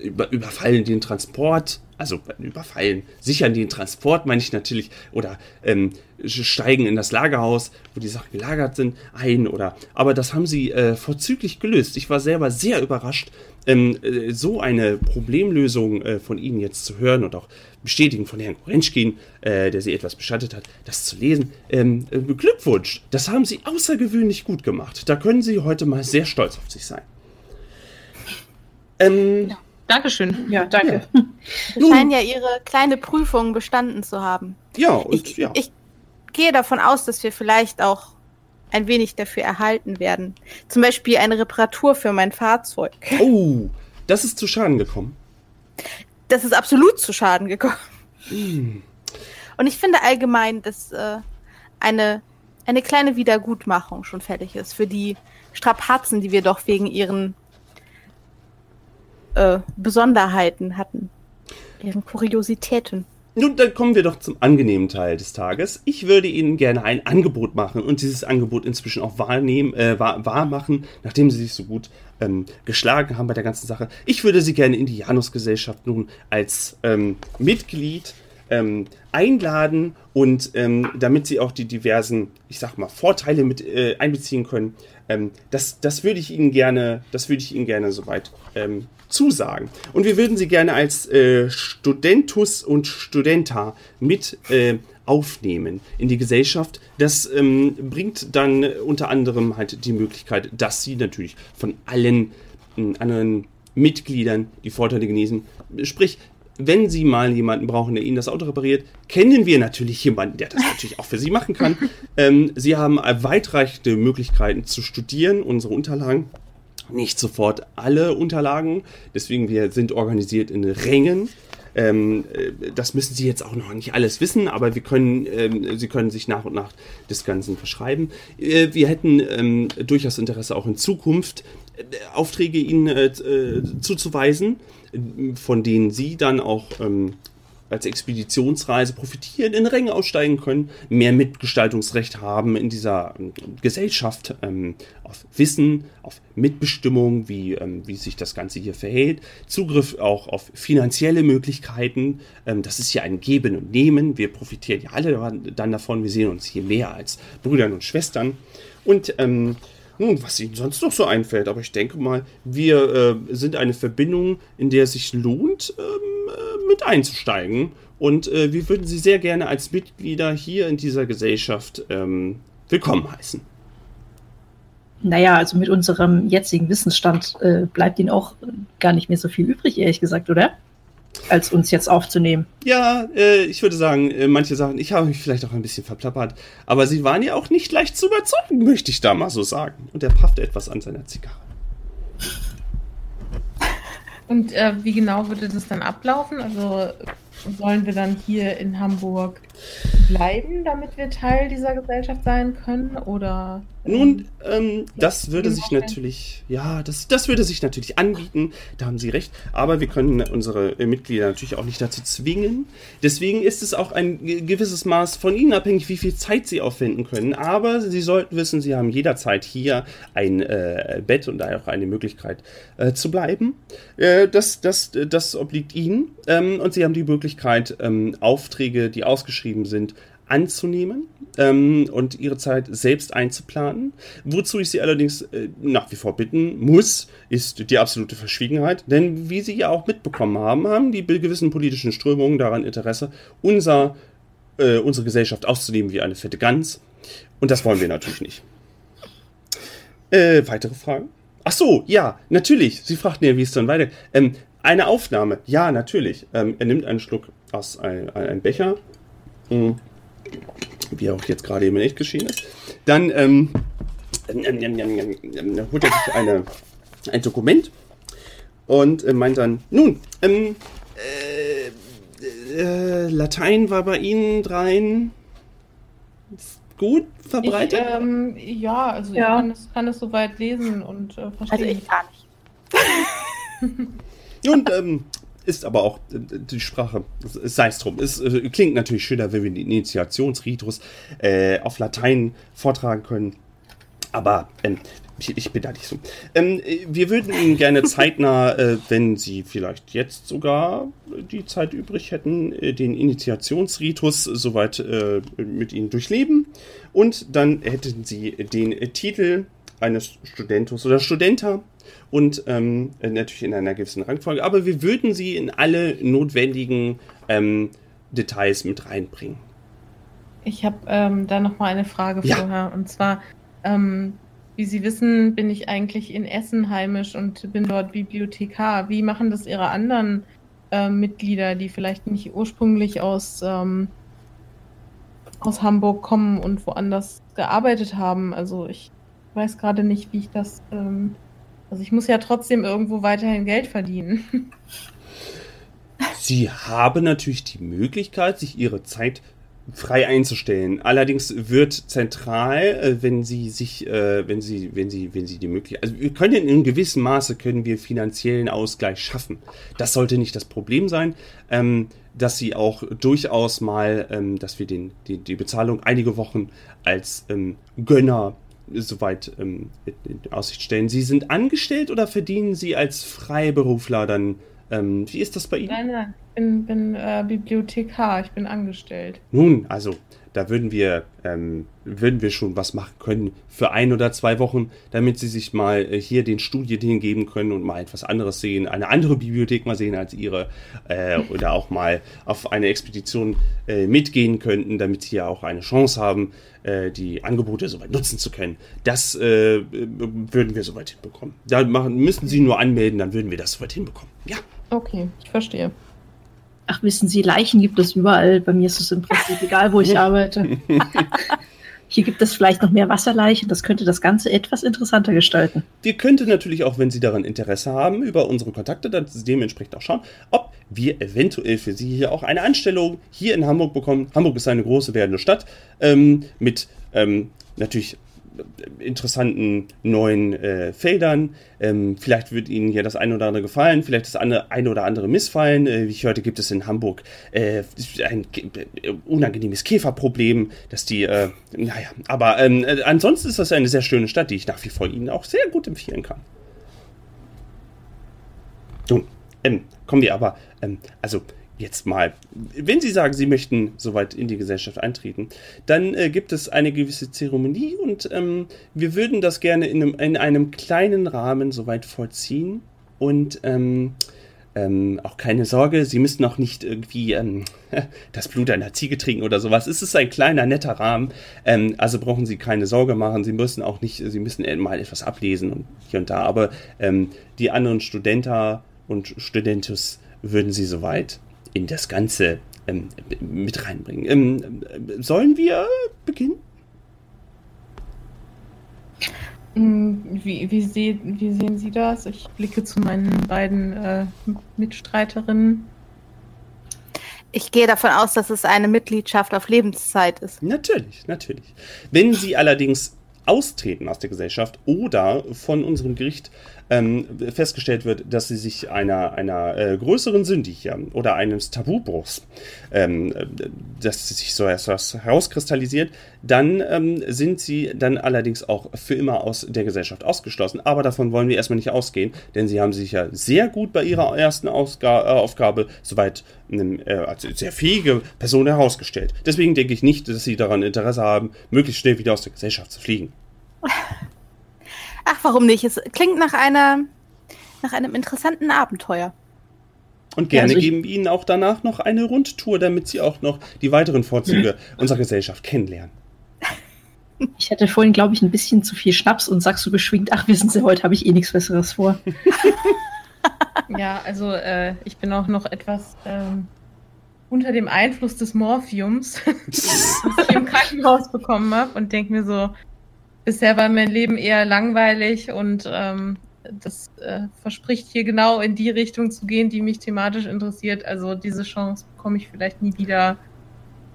Speaker 1: über, überfallen den Transport, also überfallen, sichern den Transport, meine ich natürlich, oder ähm, steigen in das Lagerhaus, wo die Sachen gelagert sind, ein oder. Aber das haben sie äh, vorzüglich gelöst. Ich war selber sehr überrascht, ähm, äh, so eine Problemlösung äh, von Ihnen jetzt zu hören und auch bestätigen von Herrn Korenschkin, äh, der Sie etwas beschattet hat, das zu lesen. Ähm, äh, Glückwunsch, das haben Sie außergewöhnlich gut gemacht. Da können Sie heute mal sehr stolz auf sich sein.
Speaker 2: Ähm, ja. Dankeschön.
Speaker 4: Ja, danke.
Speaker 3: Ja. [laughs] Sie scheinen ja Ihre kleine Prüfung bestanden zu haben.
Speaker 1: Ja, und
Speaker 3: ich,
Speaker 1: ja.
Speaker 3: Ich gehe davon aus, dass wir vielleicht auch ein wenig dafür erhalten werden. Zum Beispiel eine Reparatur für mein Fahrzeug.
Speaker 1: Oh, das ist zu Schaden gekommen.
Speaker 3: Das ist absolut zu Schaden gekommen. Mm. Und ich finde allgemein, dass äh, eine, eine kleine Wiedergutmachung schon fertig ist für die Strapazen, die wir doch wegen ihren äh, Besonderheiten hatten. Ihren Kuriositäten.
Speaker 1: Nun, dann kommen wir doch zum angenehmen Teil des Tages. Ich würde Ihnen gerne ein Angebot machen und dieses Angebot inzwischen auch wahrnehmen, äh, wahr, wahr machen, nachdem Sie sich so gut ähm, geschlagen haben bei der ganzen Sache. Ich würde Sie gerne in die Janusgesellschaft nun als ähm, Mitglied ähm, einladen und ähm, damit Sie auch die diversen, ich sag mal, Vorteile mit äh, einbeziehen können. Ähm, das, das würde ich Ihnen gerne, das würde ich Ihnen gerne soweit ähm, zusagen. Und wir würden sie gerne als äh, Studentus und Studenta mit äh, aufnehmen in die Gesellschaft. Das ähm, bringt dann unter anderem halt die Möglichkeit, dass sie natürlich von allen anderen Mitgliedern die Vorteile genießen. Sprich, wenn Sie mal jemanden brauchen, der Ihnen das Auto repariert, kennen wir natürlich jemanden, der das natürlich auch für Sie machen kann. [laughs] Ähm, Sie haben weitreichende Möglichkeiten zu studieren, unsere Unterlagen nicht sofort alle Unterlagen. Deswegen wir sind organisiert in Rängen. Ähm, äh, das müssen Sie jetzt auch noch nicht alles wissen, aber wir können, ähm, Sie können sich nach und nach des Ganzen verschreiben. Äh, wir hätten ähm, durchaus Interesse auch in Zukunft äh, Aufträge Ihnen äh, äh zuzuweisen, von denen Sie dann auch ähm, als Expeditionsreise profitieren, in Ränge aussteigen können, mehr Mitgestaltungsrecht haben in dieser ähm, Gesellschaft, ähm, auf Wissen, auf Mitbestimmung, wie, ähm, wie sich das Ganze hier verhält, Zugriff auch auf finanzielle Möglichkeiten. Ähm, das ist ja ein Geben und Nehmen. Wir profitieren ja alle dann davon. Wir sehen uns hier mehr als Brüdern und Schwestern. Und nun, was Ihnen sonst noch so einfällt, aber ich denke mal, wir äh, sind eine Verbindung, in der es sich lohnt, ähm, äh, mit einzusteigen und äh, wir würden Sie sehr gerne als Mitglieder hier in dieser Gesellschaft ähm, willkommen heißen.
Speaker 4: Naja, also mit unserem jetzigen Wissensstand äh, bleibt Ihnen auch gar nicht mehr so viel übrig, ehrlich gesagt, oder? Als uns jetzt aufzunehmen.
Speaker 1: Ja, äh, ich würde sagen, äh, manche Sachen, ich habe mich vielleicht auch ein bisschen verplappert, aber Sie waren ja auch nicht leicht zu überzeugen, möchte ich da mal so sagen. Und er pafft etwas an seiner Zigarre.
Speaker 2: Und äh, wie genau würde das dann ablaufen? Also sollen wir dann hier in Hamburg bleiben, damit wir Teil dieser Gesellschaft sein können? Oder
Speaker 1: Nun, ähm, das würde sich natürlich, ja, das, das würde sich natürlich anbieten, da haben Sie recht, aber wir können unsere äh, Mitglieder natürlich auch nicht dazu zwingen. Deswegen ist es auch ein ge- gewisses Maß von Ihnen abhängig, wie viel Zeit Sie aufwenden können. Aber Sie sollten wissen, Sie haben jederzeit hier ein äh, Bett und daher auch eine Möglichkeit äh, zu bleiben. Äh, das, das, das obliegt Ihnen ähm, und Sie haben die Möglichkeit, ähm, Aufträge, die ausgeschrieben sind, anzunehmen ähm, und ihre Zeit selbst einzuplanen. Wozu ich sie allerdings äh, nach wie vor bitten muss, ist die absolute Verschwiegenheit. Denn wie Sie ja auch mitbekommen haben, haben die gewissen politischen Strömungen daran Interesse, unser, äh, unsere Gesellschaft auszunehmen wie eine fette Gans. Und das wollen wir natürlich nicht. Äh, weitere Fragen? Ach so, ja, natürlich. Sie fragten ja, wie es dann weiter. Ähm, eine Aufnahme, ja, natürlich. Ähm, er nimmt einen Schluck aus ein- ein- einem Becher. Mm wie auch jetzt gerade eben echt geschehen ist. Dann ähm, ähm, ähm, ähm, holt er sich eine, ein Dokument und äh, meint dann, nun, ähm, äh, äh, Latein war bei Ihnen dreien gut
Speaker 2: ich,
Speaker 1: verbreitet?
Speaker 2: ähm, ja, also
Speaker 4: Ja.
Speaker 2: ich kann es, kann es soweit lesen und äh, verstehen.
Speaker 3: Also ich gar nicht. [laughs]
Speaker 1: Und ähm, ist aber auch äh, die Sprache, sei es drum, es äh, klingt natürlich schöner, wenn wir den Initiationsritus äh, auf Latein vortragen können. Aber ähm, ich, ich bin da nicht so. Ähm, äh, wir würden Ihnen gerne [laughs] zeitnah, äh, wenn Sie vielleicht jetzt sogar die Zeit übrig hätten, äh, den Initiationsritus soweit äh, mit Ihnen durchleben. Und dann hätten Sie den äh, Titel eines Studentus oder Studenta und ähm, äh, natürlich in einer gewissen Rangfolge. Aber wir würden Sie in alle notwendigen ähm, Details mit reinbringen.
Speaker 2: Ich habe ähm, da noch mal eine Frage
Speaker 1: Ja.
Speaker 2: vorher. Und zwar, ähm, wie Sie wissen, bin ich eigentlich in Essen heimisch und bin dort Bibliothekar. Wie machen das Ihre anderen ähm, Mitglieder, die vielleicht nicht ursprünglich aus, ähm, aus Hamburg kommen und woanders gearbeitet haben? Also ich weiß gerade nicht, wie ich das... Also ich muss ja trotzdem irgendwo weiterhin Geld verdienen.
Speaker 1: Sie haben natürlich die Möglichkeit, sich Ihre Zeit frei einzustellen. Allerdings wird zentral, äh, wenn Sie sich, äh, wenn Sie, wenn Sie, wenn Sie die Möglichkeit, also wir können in einem gewissen Maße können wir finanziellen Ausgleich schaffen. Das sollte nicht das Problem sein, ähm, dass Sie auch durchaus mal, ähm, dass wir den, die, die Bezahlung einige Wochen als ähm, Gönner soweit ähm, in Aussicht stellen. Sie sind angestellt oder verdienen Sie als Freiberufler dann? Ähm, wie ist das bei Ihnen?
Speaker 2: Nein, nein, ich bin, bin äh, Bibliothekar, ich bin angestellt.
Speaker 1: Nun, also, da würden wir, ähm, würden wir schon was machen können für ein oder zwei Wochen, damit Sie sich mal äh, hier den Studien hingeben können und mal etwas anderes sehen, eine andere Bibliothek mal sehen als Ihre, äh, oder auch mal auf eine Expedition äh, mitgehen könnten, damit Sie ja auch eine Chance haben, äh, die Angebote soweit nutzen zu können. Das äh, würden wir soweit hinbekommen. Da machen, müssten Sie nur anmelden, dann würden wir das soweit hinbekommen. Ja.
Speaker 2: Okay, ich verstehe.
Speaker 4: Ach, wissen Sie, Leichen gibt es überall. Bei mir ist es im Prinzip egal, wo ich arbeite. [laughs] Hier gibt es vielleicht noch mehr Wasserleichen. Das könnte das Ganze etwas interessanter gestalten.
Speaker 1: Wir könnten natürlich auch, wenn Sie daran Interesse haben, über unsere Kontakte dann dementsprechend auch schauen, ob wir eventuell für Sie hier auch eine Anstellung hier in Hamburg bekommen. Hamburg ist eine große werdende Stadt ähm, mit ähm, natürlich interessanten neuen äh, Feldern. Ähm, vielleicht wird Ihnen hier das eine oder andere gefallen, vielleicht das eine, eine oder andere missfallen. Äh, wie ich hörte, gibt es in Hamburg äh, ein äh, unangenehmes Käferproblem, dass die, äh, naja, aber ähm, äh, ansonsten ist das eine sehr schöne Stadt, die ich nach wie vor Ihnen auch sehr gut empfehlen kann. Nun, ähm, kommen wir aber, ähm, also jetzt mal, wenn Sie sagen, Sie möchten soweit in die Gesellschaft eintreten, dann äh, gibt es eine gewisse Zeremonie und ähm, wir würden das gerne in einem, in einem kleinen Rahmen soweit vollziehen und ähm, ähm, auch keine Sorge, Sie müssen auch nicht irgendwie ähm, [laughs] das Blut einer Ziege trinken oder sowas. Es ist ein kleiner, netter Rahmen. Ähm, also brauchen Sie keine Sorge machen. Sie müssen auch nicht, Sie müssen mal etwas ablesen und hier und da. Aber ähm, die anderen Studenter und Studentus würden Sie soweit in das Ganze ähm, mit reinbringen. Ähm, sollen wir beginnen?
Speaker 2: Hm, wie, wie, se wie sehen Sie das? Ich blicke zu meinen beiden äh, Mitstreiterinnen.
Speaker 3: Ich gehe davon aus, dass es eine Mitgliedschaft auf Lebenszeit ist.
Speaker 1: Natürlich, natürlich. Wenn Sie allerdings austreten aus der Gesellschaft oder von unserem Gericht ähm, festgestellt wird, dass sie sich einer, einer äh, größeren Sünde hier oder eines Tabubruchs, ähm, dass sich so etwas herauskristallisiert, dann ähm, sind sie dann allerdings auch für immer aus der Gesellschaft ausgeschlossen. Aber davon wollen wir erstmal nicht ausgehen, denn sie haben sich ja sehr gut bei ihrer ersten Ausga äh, Aufgabe soweit eine äh, als sehr fähige Person herausgestellt. Deswegen denke ich nicht, dass sie daran Interesse haben, möglichst schnell wieder aus der Gesellschaft zu fliegen. [laughs]
Speaker 3: Ach, warum nicht? Es klingt nach einer nach einem interessanten Abenteuer.
Speaker 1: Und gerne ja, also geben wir Ihnen auch danach noch eine Rundtour, damit Sie auch noch die weiteren Vorzüge mhm. unserer Gesellschaft kennenlernen. [laughs]
Speaker 4: Ich hatte vorhin, glaube ich, ein bisschen zu viel Schnaps und sagst so geschwingt, ach, wissen Sie, heute habe ich eh nichts Besseres vor. [laughs]
Speaker 2: ja, also äh, ich bin auch noch etwas ähm, unter dem Einfluss des Morphiums, [laughs] das ich im Krankenhaus bekommen habe und denke mir so, bisher war mein Leben eher langweilig und ähm, das äh, verspricht hier genau in die Richtung zu gehen, die mich thematisch interessiert. Also diese Chance bekomme ich vielleicht nie wieder.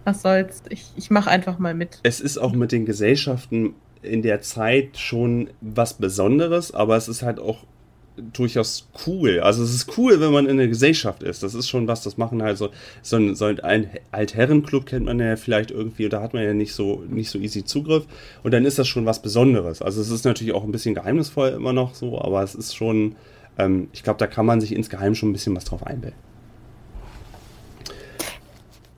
Speaker 2: Was soll's? Ich, ich mache einfach mal mit.
Speaker 1: Es ist auch mit den Gesellschaften in der Zeit schon was Besonderes, aber es ist halt auch durchaus cool. Also es ist cool, wenn man in der Gesellschaft ist. Das ist schon was, das machen halt so, so ein, so ein Altherrenclub kennt man ja vielleicht irgendwie, da hat man ja nicht so, nicht so easy Zugriff. Und dann ist das schon was Besonderes. Also es ist natürlich auch ein bisschen geheimnisvoll immer noch so, aber es ist schon, ähm, ich glaube, da kann man sich insgeheim schon ein bisschen was drauf einbilden.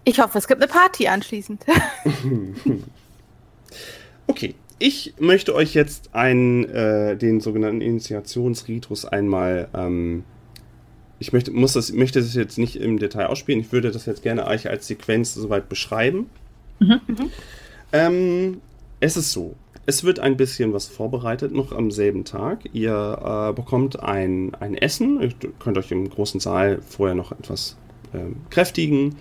Speaker 3: Ich hoffe, es gibt eine Party anschließend. [laughs] [laughs]
Speaker 1: okay, ich möchte euch jetzt einen, äh, den sogenannten Initiationsritus einmal. Ähm, ich möchte, muss das, möchte das jetzt nicht im Detail ausspielen. Ich würde das jetzt gerne euch als Sequenz soweit beschreiben. Mhm. Ähm, es ist so. Es wird ein bisschen was vorbereitet, noch am selben Tag. Ihr äh, bekommt ein, ein Essen. Ihr könnt euch im großen Saal vorher noch etwas ähm, kräftigen.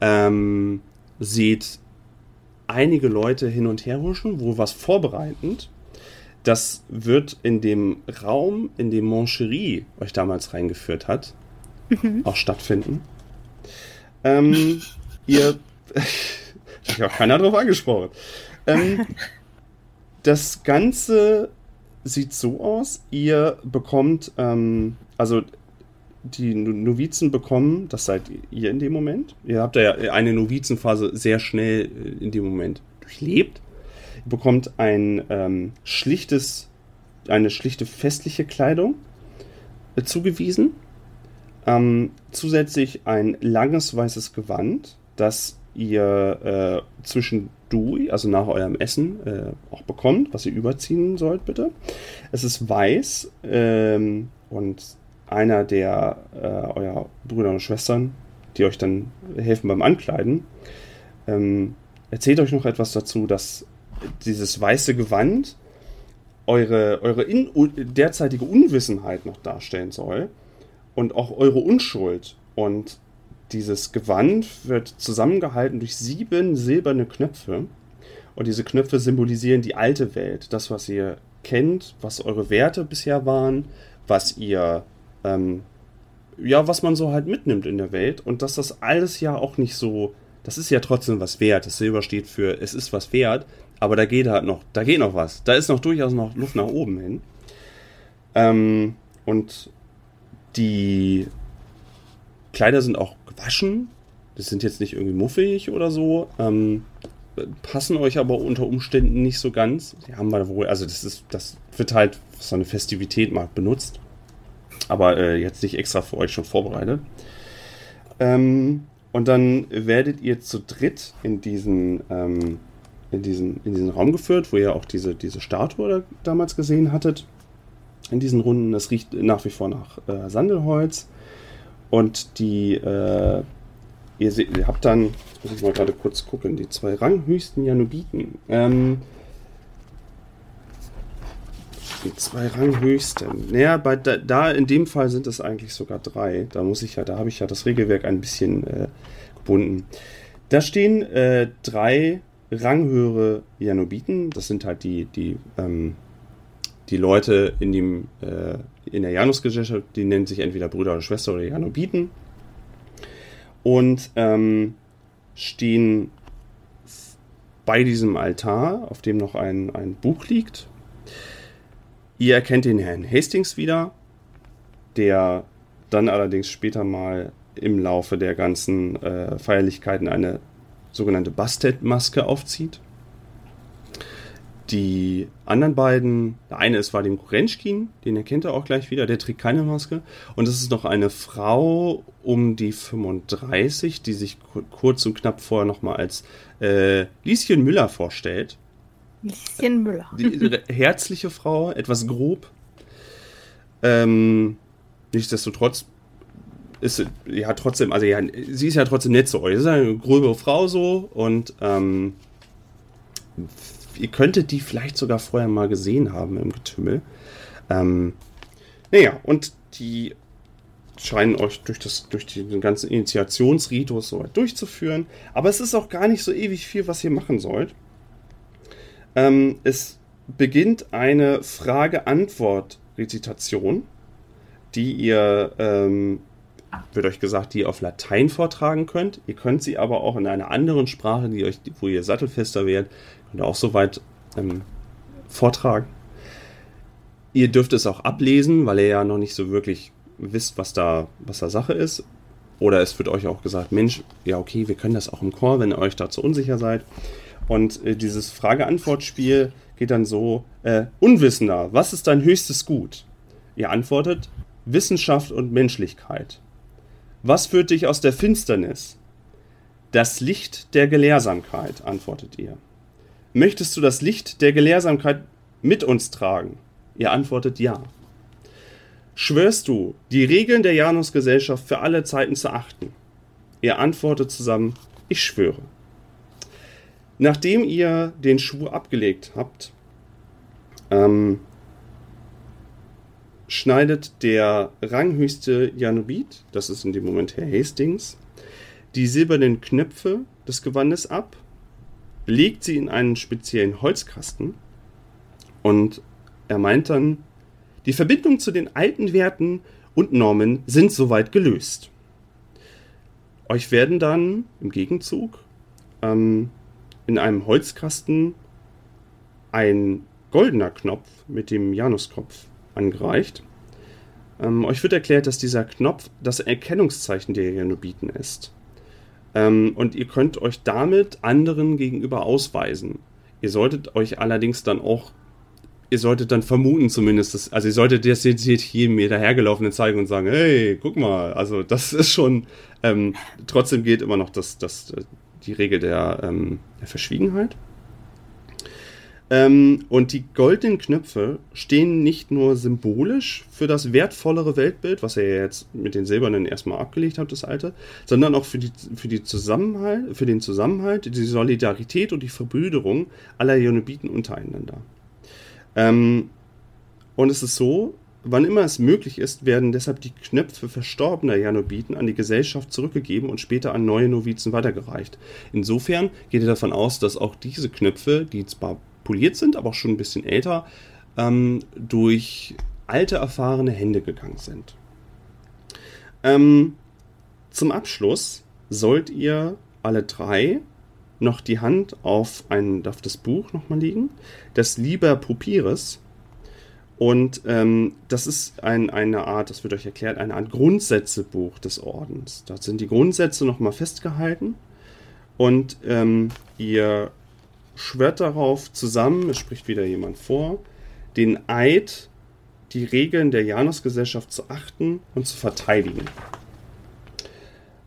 Speaker 1: Ähm, seht einige Leute hin und her huschen, wo was vorbereitend. Das wird in dem Raum, in dem Moncherie euch damals reingeführt hat, mhm. auch stattfinden. Ähm, [laughs] ihr. [laughs] ich habe keiner drauf angesprochen. Ähm, [laughs] das Ganze sieht so aus: Ihr bekommt, ähm, also die Novizen bekommen, das seid ihr in dem Moment. Ihr habt ja eine Novizenphase sehr schnell äh, in dem Moment durchlebt. Ihr bekommt ein ähm, schlichtes, eine schlichte festliche Kleidung äh, zugewiesen. Ähm, zusätzlich ein langes weißes Gewand, das ihr äh, zwischendurch, also nach eurem Essen, äh, auch bekommt, was ihr überziehen sollt, bitte. Es ist weiß ähm, und einer der äh, eurer Brüder und Schwestern, die euch dann helfen beim Ankleiden, ähm, erzählt euch noch etwas dazu, dass dieses weiße Gewand eure, eure in, derzeitige Unwissenheit noch darstellen soll und auch eure Unschuld. Und dieses Gewand wird zusammengehalten durch sieben silberne Knöpfe. Und diese Knöpfe symbolisieren die alte Welt, das, was ihr kennt, was eure Werte bisher waren, was ihr ähm, ja, was man so halt mitnimmt in der Welt und dass das alles ja auch nicht so, das ist ja trotzdem was wert. Das Silber steht für, es ist was wert, aber da geht halt noch, da geht noch was. Da ist noch durchaus noch Luft nach oben hin. Ähm, und die Kleider sind auch gewaschen. Das sind jetzt nicht irgendwie muffig oder so. Ähm, passen euch aber unter Umständen nicht so ganz. Die haben wir wohl, also das ist, das wird halt so eine Festivität mal benutzt aber äh, jetzt nicht extra für euch schon vorbereitet. Ähm, und dann werdet ihr zu dritt in diesen, ähm, in diesen, in diesen Raum geführt, wo ihr auch diese, diese Statue damals gesehen hattet. In diesen Runden, es riecht nach wie vor nach äh, Sandelholz. und die, äh, ihr, seht, ihr habt dann, muss ich mal gerade kurz gucken, die zwei ranghöchsten Janubiten. Ähm, die zwei ranghöchsten. Naja, bei da, da, in dem Fall sind es eigentlich sogar drei. Da muss ich ja, da habe ich ja das Regelwerk ein bisschen äh, gebunden. Da stehen äh, drei ranghöhere Janubiten. Das sind halt die, die, ähm, die Leute in dem, äh, in der Janusgesellschaft, die nennen sich entweder Brüder oder Schwester oder Janubiten. Und ähm, stehen bei diesem Altar, auf dem noch ein, ein Buch liegt, Ihr erkennt den Herrn Hastings wieder, der dann allerdings später mal im Laufe der ganzen äh, Feierlichkeiten eine sogenannte Bastet-Maske aufzieht. Die anderen beiden, der eine ist Vadim Kurenschkin, den erkennt er auch gleich wieder, der trägt keine Maske. Und es ist noch eine Frau um die 35, die sich kurz und knapp vorher nochmal als äh, Lieschen Müller vorstellt.
Speaker 3: Lieschen Müller.
Speaker 1: Die, herzliche Frau, etwas grob. Ähm, nichtsdestotrotz ist ja trotzdem, also ja, sie ist ja trotzdem nett zu euch. Sie ist eine grobe Frau so und ähm, ihr könntet die vielleicht sogar vorher mal gesehen haben im Getümmel. Ähm, naja, und die scheinen euch durch, das, durch den ganzen Initiationsritus so durchzuführen. Aber es ist auch gar nicht so ewig viel, was ihr machen sollt. Ähm, es beginnt eine Frage-Antwort-Rezitation, die ihr, ähm, wird euch gesagt, die ihr auf Latein vortragen könnt. Ihr könnt sie aber auch in einer anderen Sprache, die euch, wo ihr sattelfester werdet, könnt ihr auch soweit ähm, vortragen. Ihr dürft es auch ablesen, weil ihr ja noch nicht so wirklich wisst, was da, was da Sache ist. Oder es wird euch auch gesagt, Mensch, ja okay, wir können das auch im Chor, wenn ihr euch dazu unsicher seid. Und äh, dieses Frage-Antwort-Spiel geht dann so: äh, Unwissender, was ist dein höchstes Gut? Ihr antwortet: Wissenschaft und Menschlichkeit. Was führt dich aus der Finsternis? Das Licht der Gelehrsamkeit, antwortet ihr. Möchtest du das Licht der Gelehrsamkeit mit uns tragen? Ihr antwortet ja. Schwörst du, die Regeln der Janusgesellschaft für alle Zeiten zu achten? Ihr antwortet zusammen, ich schwöre. Nachdem ihr den Schwur abgelegt habt, ähm, schneidet der ranghöchste Janubit, das ist in dem Moment Herr Hastings, die silbernen Knöpfe des Gewandes ab, legt sie in einen speziellen Holzkasten und er meint dann, die Verbindung zu den alten Werten und Normen sind soweit gelöst. Euch werden dann im Gegenzug ähm, in einem Holzkasten ein goldener Knopf mit dem Januskopf angereicht. Ähm, euch wird erklärt, dass dieser Knopf das Erkennungszeichen der Janubiten ist. Ähm, und ihr könnt euch damit anderen gegenüber ausweisen. Ihr solltet euch allerdings dann auch, ihr solltet dann vermuten zumindest, dass, also ihr solltet das jetzt jedem dahergelaufenen zeigen und sagen, hey, guck mal, also das ist schon, ähm, trotzdem geht immer noch das, das, die Regel der, ähm, der Verschwiegenheit. Ähm, und die goldenen Knöpfe stehen nicht nur symbolisch für das wertvollere Weltbild, was ihr jetzt mit den silbernen erstmal abgelegt habt, das alte, sondern auch für, die, für, die Zusammenhalt, für den Zusammenhalt, die Solidarität und die Verbrüderung aller Ionobiten untereinander. Ähm, und es ist so, Wann immer es möglich ist, werden deshalb die Knöpfe verstorbener Janobiten an die Gesellschaft zurückgegeben und später an neue Novizen weitergereicht. Insofern geht er davon aus, dass auch diese Knöpfe, die zwar poliert sind, aber auch schon ein bisschen älter, ähm, durch alte, erfahrene Hände gegangen sind. Ähm, zum Abschluss sollt ihr alle drei noch die Hand auf, ein, auf das Buch nochmal legen, das Liber Pupires und ähm, das ist ein, eine Art, das wird euch erklärt, eine Art Grundsätzebuch des Ordens. Da sind die Grundsätze nochmal festgehalten. Und ähm, ihr schwört darauf zusammen, es spricht wieder jemand vor, den Eid, die Regeln der Janusgesellschaft zu achten und zu verteidigen.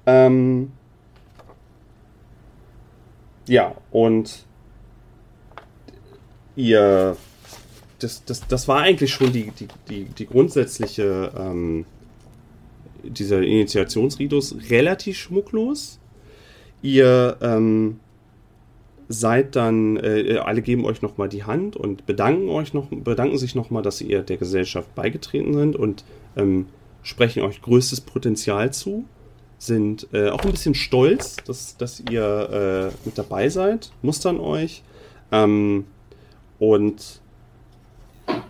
Speaker 1: Ähm, ja, und ihr das, das, das war eigentlich schon die, die, die, die grundsätzliche, ähm, dieser Initiationsritus relativ schmucklos. Ihr ähm, seid dann, äh, alle geben euch nochmal die Hand und bedanken euch noch, bedanken sich nochmal, dass ihr der Gesellschaft beigetreten sind und ähm, sprechen euch größtes Potenzial zu. Sind äh, auch ein bisschen stolz, dass, dass ihr äh, mit dabei seid, mustern euch. Ähm, und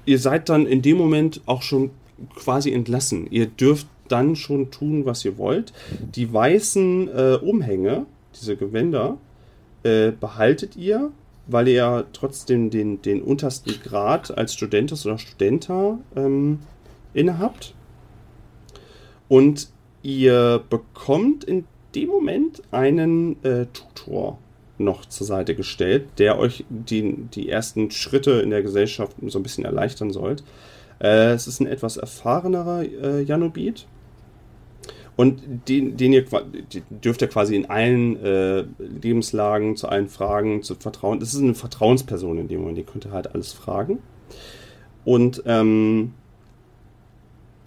Speaker 1: ihr seid dann in dem Moment auch schon quasi entlassen. Ihr dürft dann schon tun, was ihr wollt. Die weißen äh, Umhänge, diese Gewänder, äh, behaltet ihr, weil ihr trotzdem den, den untersten Grad als Studentis oder Studenta ähm, innehabt. Und ihr bekommt in dem Moment einen äh, Tutor noch zur Seite gestellt, der euch die, die ersten Schritte in der Gesellschaft so ein bisschen erleichtern soll. Äh, es ist ein etwas erfahrenerer äh, Janobit. Und den, den ihr dürft ihr quasi in allen äh, Lebenslagen, zu allen Fragen, zu vertrauen. Das ist eine Vertrauensperson in dem Moment, ihr könnt halt alles fragen. Und ähm,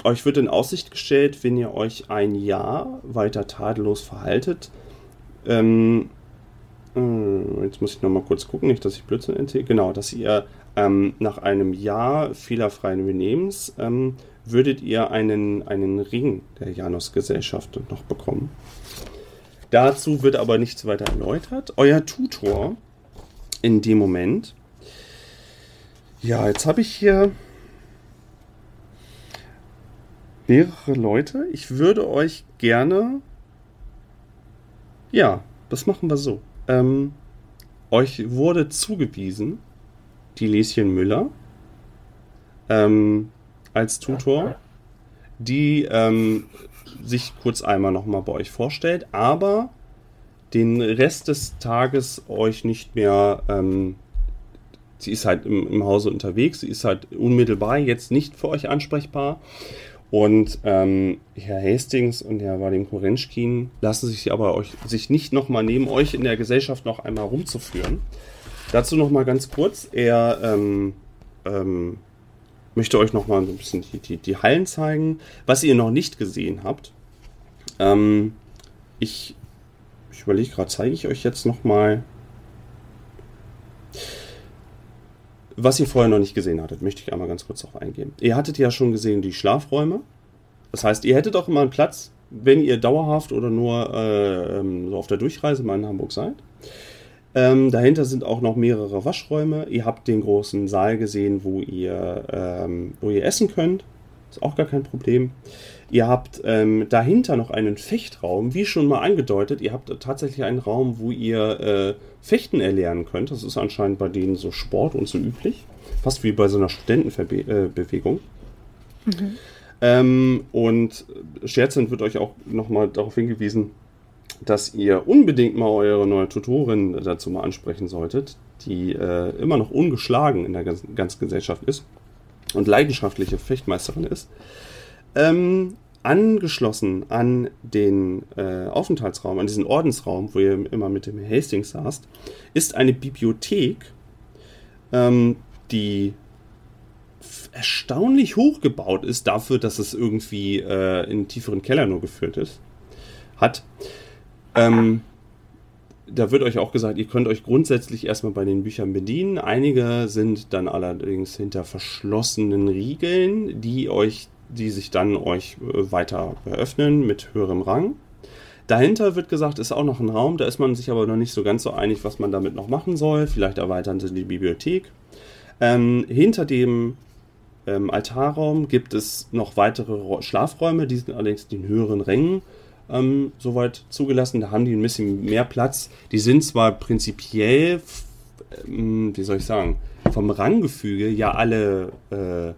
Speaker 1: euch wird in Aussicht gestellt, wenn ihr euch ein Jahr weiter tadellos verhaltet, ähm, äh, jetzt muss ich nochmal kurz gucken, nicht, dass ich Blödsinn erzähle. Genau, dass ihr ähm, nach einem Jahr fehlerfreien Benehmens ähm, würdet ihr einen, einen Ring der Janus-Gesellschaft noch bekommen. Dazu wird aber nichts weiter erläutert. Euer Tutor in dem Moment. Ja, jetzt habe ich hier mehrere Leute. Ich würde euch gerne. Ja, das machen wir so. Ähm, euch wurde zugewiesen die Lieschen Müller ähm, als Tutor, die ähm, sich kurz einmal nochmal bei euch vorstellt, aber den Rest des Tages euch nicht mehr. Ähm, sie ist halt im, im Hause unterwegs, sie ist halt unmittelbar jetzt nicht für euch ansprechbar und ähm, Herr Hastings und Herr Vadim Korenschkin lassen sich aber euch, sich nicht nochmal neben euch in der Gesellschaft noch einmal rumzuführen. Dazu nochmal ganz kurz. Er ähm, ähm, möchte euch nochmal ein bisschen die, die, die, Hallen zeigen. Was ihr noch nicht gesehen habt. Ähm, ich ich überlege gerade, zeige ich euch jetzt nochmal Was ihr vorher noch nicht gesehen hattet, möchte ich einmal ganz kurz darauf eingehen. Ihr hattet ja schon gesehen die Schlafräume. Das heißt, ihr hättet auch immer einen Platz, wenn ihr dauerhaft oder nur äh, ähm, so auf der Durchreise mal in Hamburg seid. Ähm, dahinter sind auch noch mehrere Waschräume. Ihr habt den großen Saal gesehen, wo ihr, ähm, wo ihr essen könnt. Ist auch gar kein Problem. Ihr habt ähm, dahinter noch einen Fechtraum, wie schon mal angedeutet. Ihr habt tatsächlich einen Raum, wo ihr äh, Fechten erlernen könnt. Das ist anscheinend bei denen so Sport und so üblich. Fast wie bei so einer Studentenbewegung. Äh, mhm. Ähm, und scherzend wird euch auch nochmal darauf hingewiesen, dass ihr unbedingt mal eure neue Tutorin dazu mal ansprechen solltet, die äh, immer noch ungeschlagen in der ganzen Gesellschaft ist und leidenschaftliche Fechtmeisterin ist. Ähm, angeschlossen an den äh, Aufenthaltsraum, an diesen Ordensraum, wo ihr immer mit dem Hastings saßt, ist eine Bibliothek, ähm, die erstaunlich hoch gebaut ist dafür, dass es irgendwie äh, in tieferen Keller nur geführt ist, hat. Ähm, da wird euch auch gesagt, ihr könnt euch grundsätzlich erstmal bei den Büchern bedienen. Einige sind dann allerdings hinter verschlossenen Riegeln, die euch, die sich dann euch äh, weiter eröffnen mit höherem Rang. Dahinter wird gesagt, ist auch noch ein Raum, da ist man sich aber noch nicht so ganz so einig, was man damit noch machen soll. Vielleicht erweitern sie die Bibliothek. Ähm, hinter dem ähm, Altarraum gibt es noch weitere Schlafräume, die sind allerdings in höheren Rängen ähm, soweit zugelassen. Da haben die ein bisschen mehr Platz. Die sind zwar prinzipiell, ähm, wie soll ich sagen, vom Ranggefüge ja alle, äh,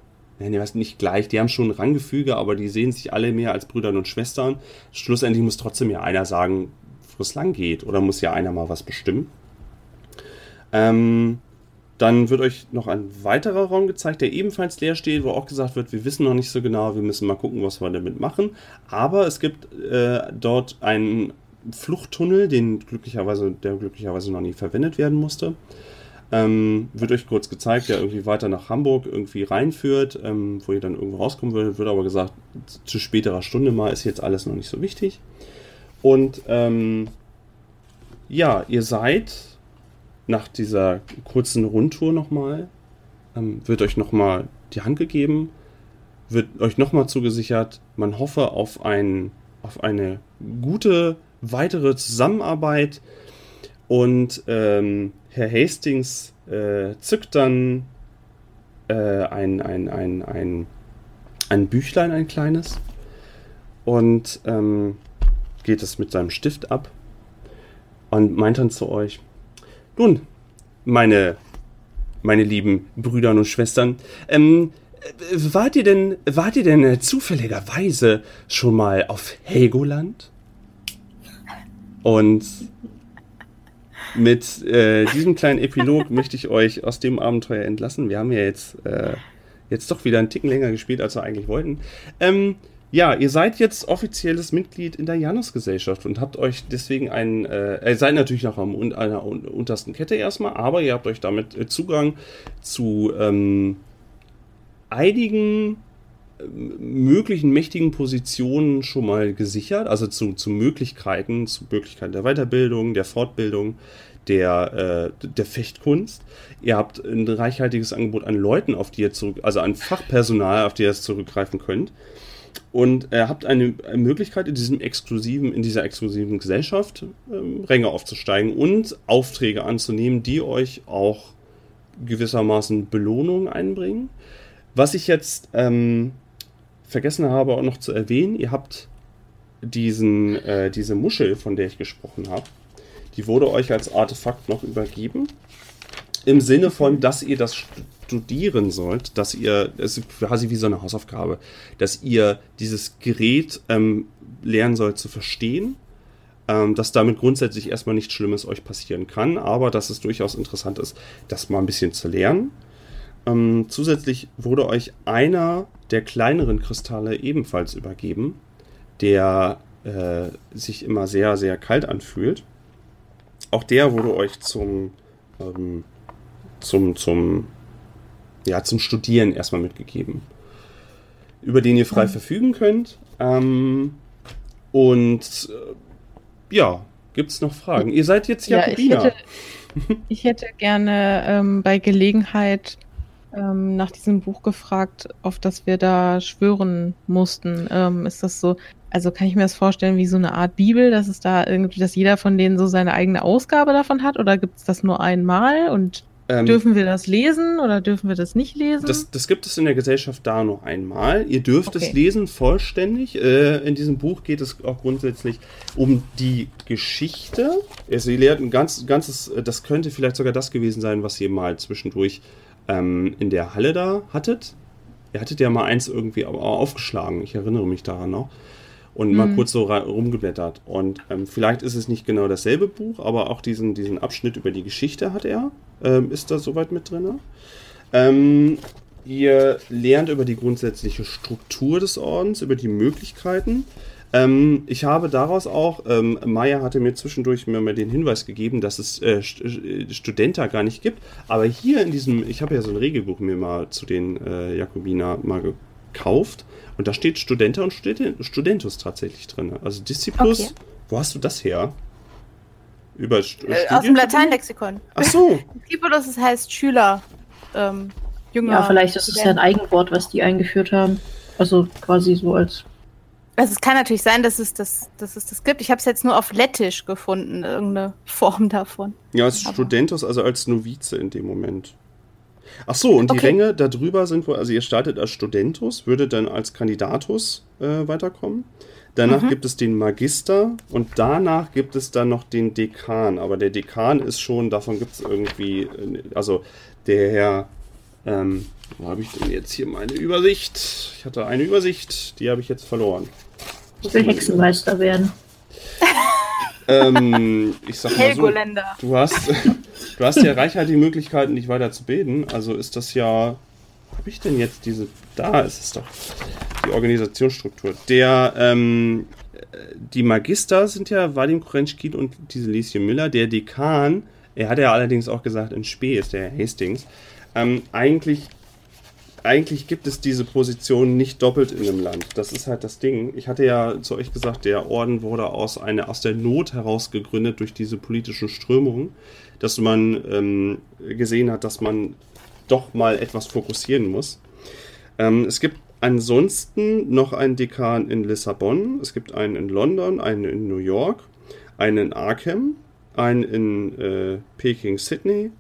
Speaker 1: nee, nicht gleich, die haben schon ein Ranggefüge, aber die sehen sich alle mehr als Brüder und Schwestern. Schlussendlich muss trotzdem ja einer sagen, wo es lang geht, oder muss ja einer mal was bestimmen. Ähm, dann wird euch noch ein weiterer Raum gezeigt, der ebenfalls leer steht, wo auch gesagt wird, wir wissen noch nicht so genau, wir müssen mal gucken, was wir damit machen. Aber es gibt äh, dort einen Fluchttunnel, den glücklicherweise, der glücklicherweise noch nie verwendet werden musste. Ähm, wird euch kurz gezeigt, der irgendwie weiter nach Hamburg irgendwie reinführt, ähm, wo ihr dann irgendwo rauskommen würdet. Wird aber gesagt, zu späterer Stunde mal ist jetzt alles noch nicht so wichtig. Und ähm, ja, ihr seid nach dieser kurzen Rundtour nochmal, ähm, wird euch nochmal die Hand gegeben, wird euch nochmal zugesichert, man hoffe auf, ein, auf eine gute weitere Zusammenarbeit und ähm, Herr Hastings äh, zückt dann äh, ein, ein, ein, ein, ein Büchlein, ein kleines, und ähm, geht es mit seinem Stift ab und meint dann zu euch, nun, meine, meine lieben Brüder und Schwestern, ähm, wart ihr denn, wart ihr denn äh, zufälligerweise schon mal auf Helgoland? Und mit äh, diesem kleinen Epilog [laughs] möchte ich euch aus dem Abenteuer entlassen. Wir haben ja jetzt, äh, jetzt doch wieder einen Ticken länger gespielt, als wir eigentlich wollten. Ähm, ja, ihr seid jetzt offizielles Mitglied in der Janus-Gesellschaft und habt euch deswegen einen, äh, ihr seid natürlich noch am un einer un untersten Kette erstmal, aber ihr habt euch damit äh, Zugang zu ähm, einigen äh, möglichen mächtigen Positionen schon mal gesichert, also zu, zu Möglichkeiten, zu Möglichkeiten der Weiterbildung, der Fortbildung, der, äh, der Fechtkunst. Ihr habt ein reichhaltiges Angebot an Leuten, auf die ihr zurück, also an Fachpersonal, auf die ihr zurückgreifen könnt und äh, habt eine Möglichkeit in diesem exklusiven, in dieser exklusiven Gesellschaft ähm, Ränge aufzusteigen und Aufträge anzunehmen, die euch auch gewissermaßen Belohnungen einbringen. Was ich jetzt ähm, vergessen habe auch noch zu erwähnen, ihr habt diesen, äh, diese Muschel, von der ich gesprochen habe, die wurde euch als Artefakt noch übergeben. Im Sinne von, dass ihr das studieren sollt, dass ihr, es ist quasi wie so eine Hausaufgabe, dass ihr dieses Gerät ähm, lernen sollt zu verstehen, ähm, dass damit grundsätzlich erstmal nichts Schlimmes euch passieren kann, aber dass es durchaus interessant ist, das mal ein bisschen zu lernen. Ähm, zusätzlich wurde euch einer der kleineren Kristalle ebenfalls übergeben, der äh, sich immer sehr, sehr kalt anfühlt. Auch der wurde euch zum, ähm, zum, zum ja, zum Studieren erstmal mitgegeben, über den ihr frei mhm. verfügen könnt. Ähm, und äh, ja, gibt es noch Fragen? Ihr seid jetzt Jakobiner.
Speaker 2: Ja, ich, hätte, ich hätte gerne ähm, bei Gelegenheit ähm, nach diesem Buch gefragt, auf das wir da schwören mussten. Ähm, ist das so, also kann ich mir das vorstellen wie so eine Art Bibel, dass es da irgendwie, dass jeder von denen so seine eigene Ausgabe davon hat oder gibt es das nur einmal und ähm, dürfen wir das lesen oder dürfen wir das nicht lesen?
Speaker 1: Das, das gibt es in der Gesellschaft da nur einmal. Ihr dürft okay. es lesen vollständig. Äh, in diesem Buch geht es auch grundsätzlich um die Geschichte. Also ihr lehrt ein ganz, ganzes, das könnte vielleicht sogar das gewesen sein, was ihr mal zwischendurch ähm, in der Halle da hattet. Ihr hattet ja mal eins irgendwie aufgeschlagen. Ich erinnere mich daran noch und mhm. mal kurz so rumgeblättert. Und ähm, vielleicht ist es nicht genau dasselbe Buch, aber auch diesen, diesen Abschnitt über die Geschichte hat er. Ähm, ist da soweit mit drin. Ähm, ihr lernt über die grundsätzliche Struktur des Ordens, über die Möglichkeiten. Ähm, ich habe daraus auch, ähm, Maya hatte mir zwischendurch mir mal den Hinweis gegeben, dass es äh, Studenta gar nicht gibt. Aber hier in diesem, ich habe ja so ein Regelbuch mir mal zu den äh, Jakobiner mal gekauft. Und da steht Studenta und Studentus tatsächlich drin. Also Disziplus, okay. wo hast du das her?
Speaker 3: Über äh, aus dem Lateinlexikon.
Speaker 1: Ach so.
Speaker 3: Discipulus, das heißt Schüler. Ähm,
Speaker 4: Jünger. Ja, vielleicht ist es ja ein Eigenwort, was die eingeführt haben. Also quasi so als.
Speaker 3: Also es kann natürlich sein, dass es das, dass es das gibt. Ich habe es jetzt nur auf Lettisch gefunden, irgendeine [laughs] Form davon.
Speaker 1: Ja, als Studentus, also als Novize in dem Moment. Ach so, und okay. die Ränge darüber sind wohl, also ihr startet als Studentus, würdet dann als Kandidatus äh, weiterkommen. Danach mhm. gibt es den Magister und danach gibt es dann noch den Dekan. Aber der Dekan ist schon, davon gibt es irgendwie, äh, also der Herr, ähm, wo habe ich denn jetzt hier meine Übersicht? Ich hatte eine Übersicht, die habe ich jetzt verloren.
Speaker 4: Ich will Hexenmeister werden.
Speaker 1: ähm, [laughs] ich sag mal so, du hast, du hast ja reichhaltige Möglichkeiten, dich weiter zu bilden. Also ist das ja. Habe ich denn jetzt diese. Da ist es doch. Die Organisationsstruktur. Der, ähm, die Magister sind ja Vadim Korenschkin und diese Lieschen Müller. Der Dekan Er hat ja allerdings auch gesagt, in Spee ist der Hastings. Ähm, eigentlich, eigentlich gibt es diese Position nicht doppelt in einem Land. Das ist halt das Ding. Ich hatte ja zu euch gesagt, der Orden wurde aus, eine, aus der Not heraus gegründet durch diese politischen Strömungen, dass man ähm, gesehen hat, dass man doch mal etwas fokussieren muss. Ähm, es gibt ansonsten noch einen Dekan in Lissabon, es gibt einen in London, einen in New York, einen in Arkham, einen in äh, Peking, Sydney,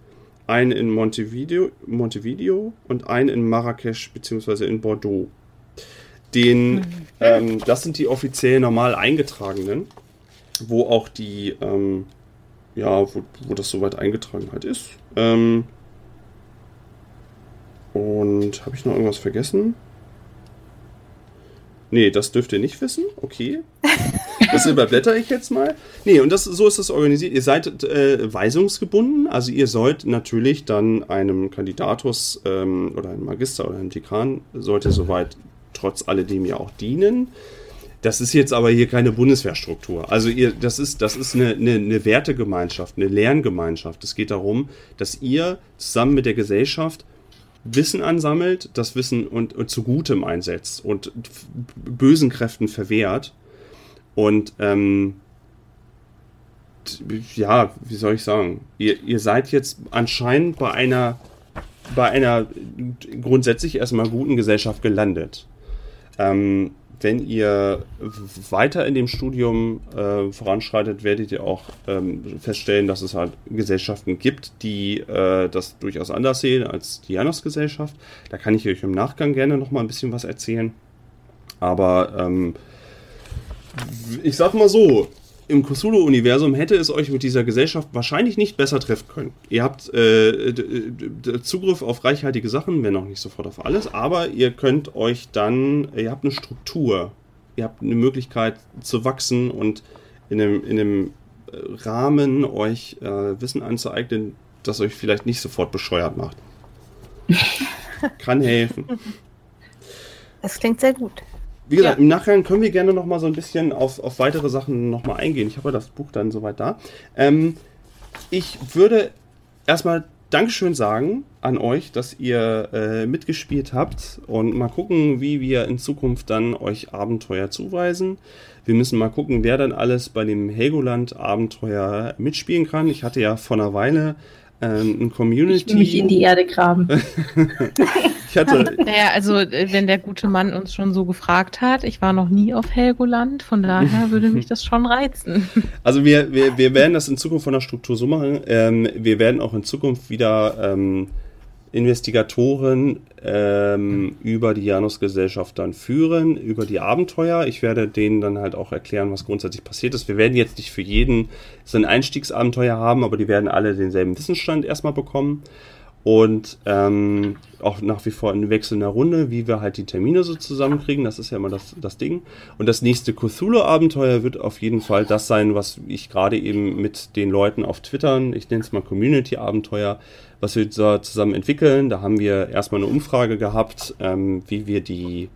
Speaker 1: einen in Montevideo, Montevideo und einen in Marrakesch bzw. in Bordeaux. Den, ähm, das sind die offiziell normal eingetragenen, wo auch die, ähm, ja, wo, wo das soweit eingetragen halt ist. Ähm, und habe ich noch irgendwas vergessen? Nee, das dürft ihr nicht wissen. Okay. Das überblätter ich jetzt mal. Nee, und das, so ist das organisiert. Ihr seid äh, weisungsgebunden. Also ihr sollt natürlich dann einem Kandidatus ähm, oder einem Magister oder einem Dekan, sollte soweit trotz alledem ja auch dienen. Das ist jetzt aber hier keine Bundeswehrstruktur. Also ihr, das ist, das ist eine, eine, eine Wertegemeinschaft, eine Lerngemeinschaft. Es geht darum, dass ihr zusammen mit der Gesellschaft Wissen ansammelt, das Wissen und, und zu Gutem einsetzt und bösen Kräften verwehrt. Und ähm, ja, wie soll ich sagen? Ihr, ihr seid jetzt anscheinend bei einer, bei einer grundsätzlich erstmal guten Gesellschaft gelandet. Ähm, wenn ihr weiter in dem Studium äh, voranschreitet, werdet ihr auch ähm, feststellen, dass es halt Gesellschaften gibt, die äh, das durchaus anders sehen als die Janos-Gesellschaft. Da kann ich euch im Nachgang gerne noch mal ein bisschen was erzählen. Aber ähm, ich sag mal so, im Cthulhu-Universum hätte es euch mit dieser Gesellschaft wahrscheinlich nicht besser treffen können. Ihr habt äh, Zugriff auf reichhaltige Sachen, wenn auch nicht sofort auf alles, aber ihr könnt euch dann, ihr habt eine Struktur, ihr habt eine Möglichkeit zu wachsen und in einem, in einem Rahmen euch äh, Wissen anzueignen, das euch vielleicht nicht sofort bescheuert macht. [laughs] Kann helfen.
Speaker 3: Das klingt sehr gut.
Speaker 1: Wie gesagt, ja. im Nachhinein können wir gerne noch mal so ein bisschen auf, auf weitere Sachen noch mal eingehen. Ich habe ja das Buch dann soweit da. Ähm, ich würde erstmal Dankeschön sagen an euch, dass ihr äh, mitgespielt habt und mal gucken, wie wir in Zukunft dann euch Abenteuer zuweisen. Wir müssen mal gucken, wer dann alles bei dem Helgoland-Abenteuer mitspielen kann. Ich hatte ja vor einer Weile ähm, ein Community. Ich
Speaker 4: will mich in die Erde graben. [laughs]
Speaker 2: ich hatte. Naja, also äh, wenn der gute Mann uns schon so gefragt hat, ich war noch nie auf Helgoland, von daher würde mich das schon reizen. [laughs]
Speaker 1: Also wir, wir, wir werden das in Zukunft von der Struktur so machen. Ähm, wir werden auch in Zukunft wieder ähm, Investigatoren ähm, über die Janus-Gesellschaft dann führen, über die Abenteuer. Ich werde denen dann halt auch erklären, was grundsätzlich passiert ist. Wir werden jetzt nicht für jeden so ein Einstiegsabenteuer haben, aber die werden alle denselben Wissensstand erstmal bekommen. Und ähm, auch nach wie vor in wechselnder Runde, wie wir halt die Termine so zusammenkriegen. Das ist ja immer das, das Ding. Und das nächste Cthulhu-Abenteuer wird auf jeden Fall das sein, was ich gerade eben mit den Leuten auf Twitter, ich nenne es mal Community-Abenteuer, was wir da zusammen entwickeln. Da haben wir erstmal eine Umfrage gehabt, ähm, wie wir die,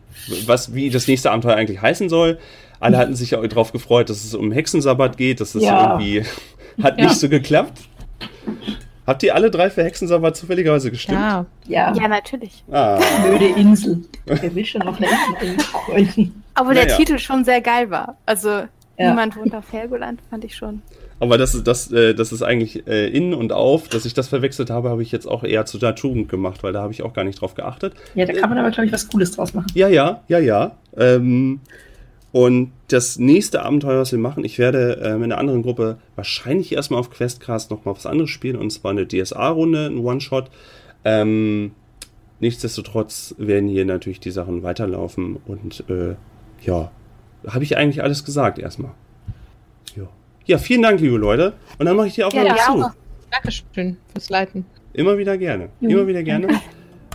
Speaker 1: was, wie das nächste Abenteuer eigentlich heißen soll. Alle hatten sich auch darauf gefreut, dass es um Hexensabbat geht, dass es ja. irgendwie [laughs] hat ja. nicht so geklappt. Habt ihr alle drei für Hexensabbat zufälligerweise gestimmt?
Speaker 3: Ja, ja, ja natürlich.
Speaker 4: Ah. Blöde Insel. Wer will schon auf eine Insel
Speaker 3: Aber der naja. Titel schon sehr geil war. Also, ja. niemand wohnt auf Helgoland, fand ich schon.
Speaker 1: Aber das ist, das, äh, das ist eigentlich äh, in und auf. Dass ich das verwechselt habe, habe ich jetzt auch eher zu der Tugend gemacht, weil da habe ich auch gar nicht drauf geachtet.
Speaker 4: Ja, da kann man aber, glaube ich, was Cooles draus machen.
Speaker 1: Ja, ja, ja, ja. Ähm, und das nächste Abenteuer, was wir machen, ich werde äh, mit einer anderen Gruppe wahrscheinlich erstmal auf Questcast nochmal was anderes spielen, und zwar eine DSA-Runde, ein One-Shot. Ähm, nichtsdestotrotz werden hier natürlich die Sachen weiterlaufen und äh, ja, habe ich eigentlich alles gesagt erstmal. Ja, vielen Dank, liebe Leute. Und dann mache ich dir auch ja, mal zu.
Speaker 2: Dankeschön fürs Leiten.
Speaker 1: Immer wieder gerne. Ja. Immer wieder gerne. [laughs]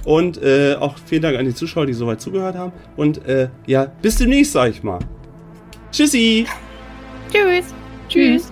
Speaker 1: Und äh, auch vielen Dank an die Zuschauer, die soweit zugehört haben. Und äh, ja, bis demnächst, sag ich mal. Tschüssi.
Speaker 3: Tschüss.
Speaker 2: Tschüss.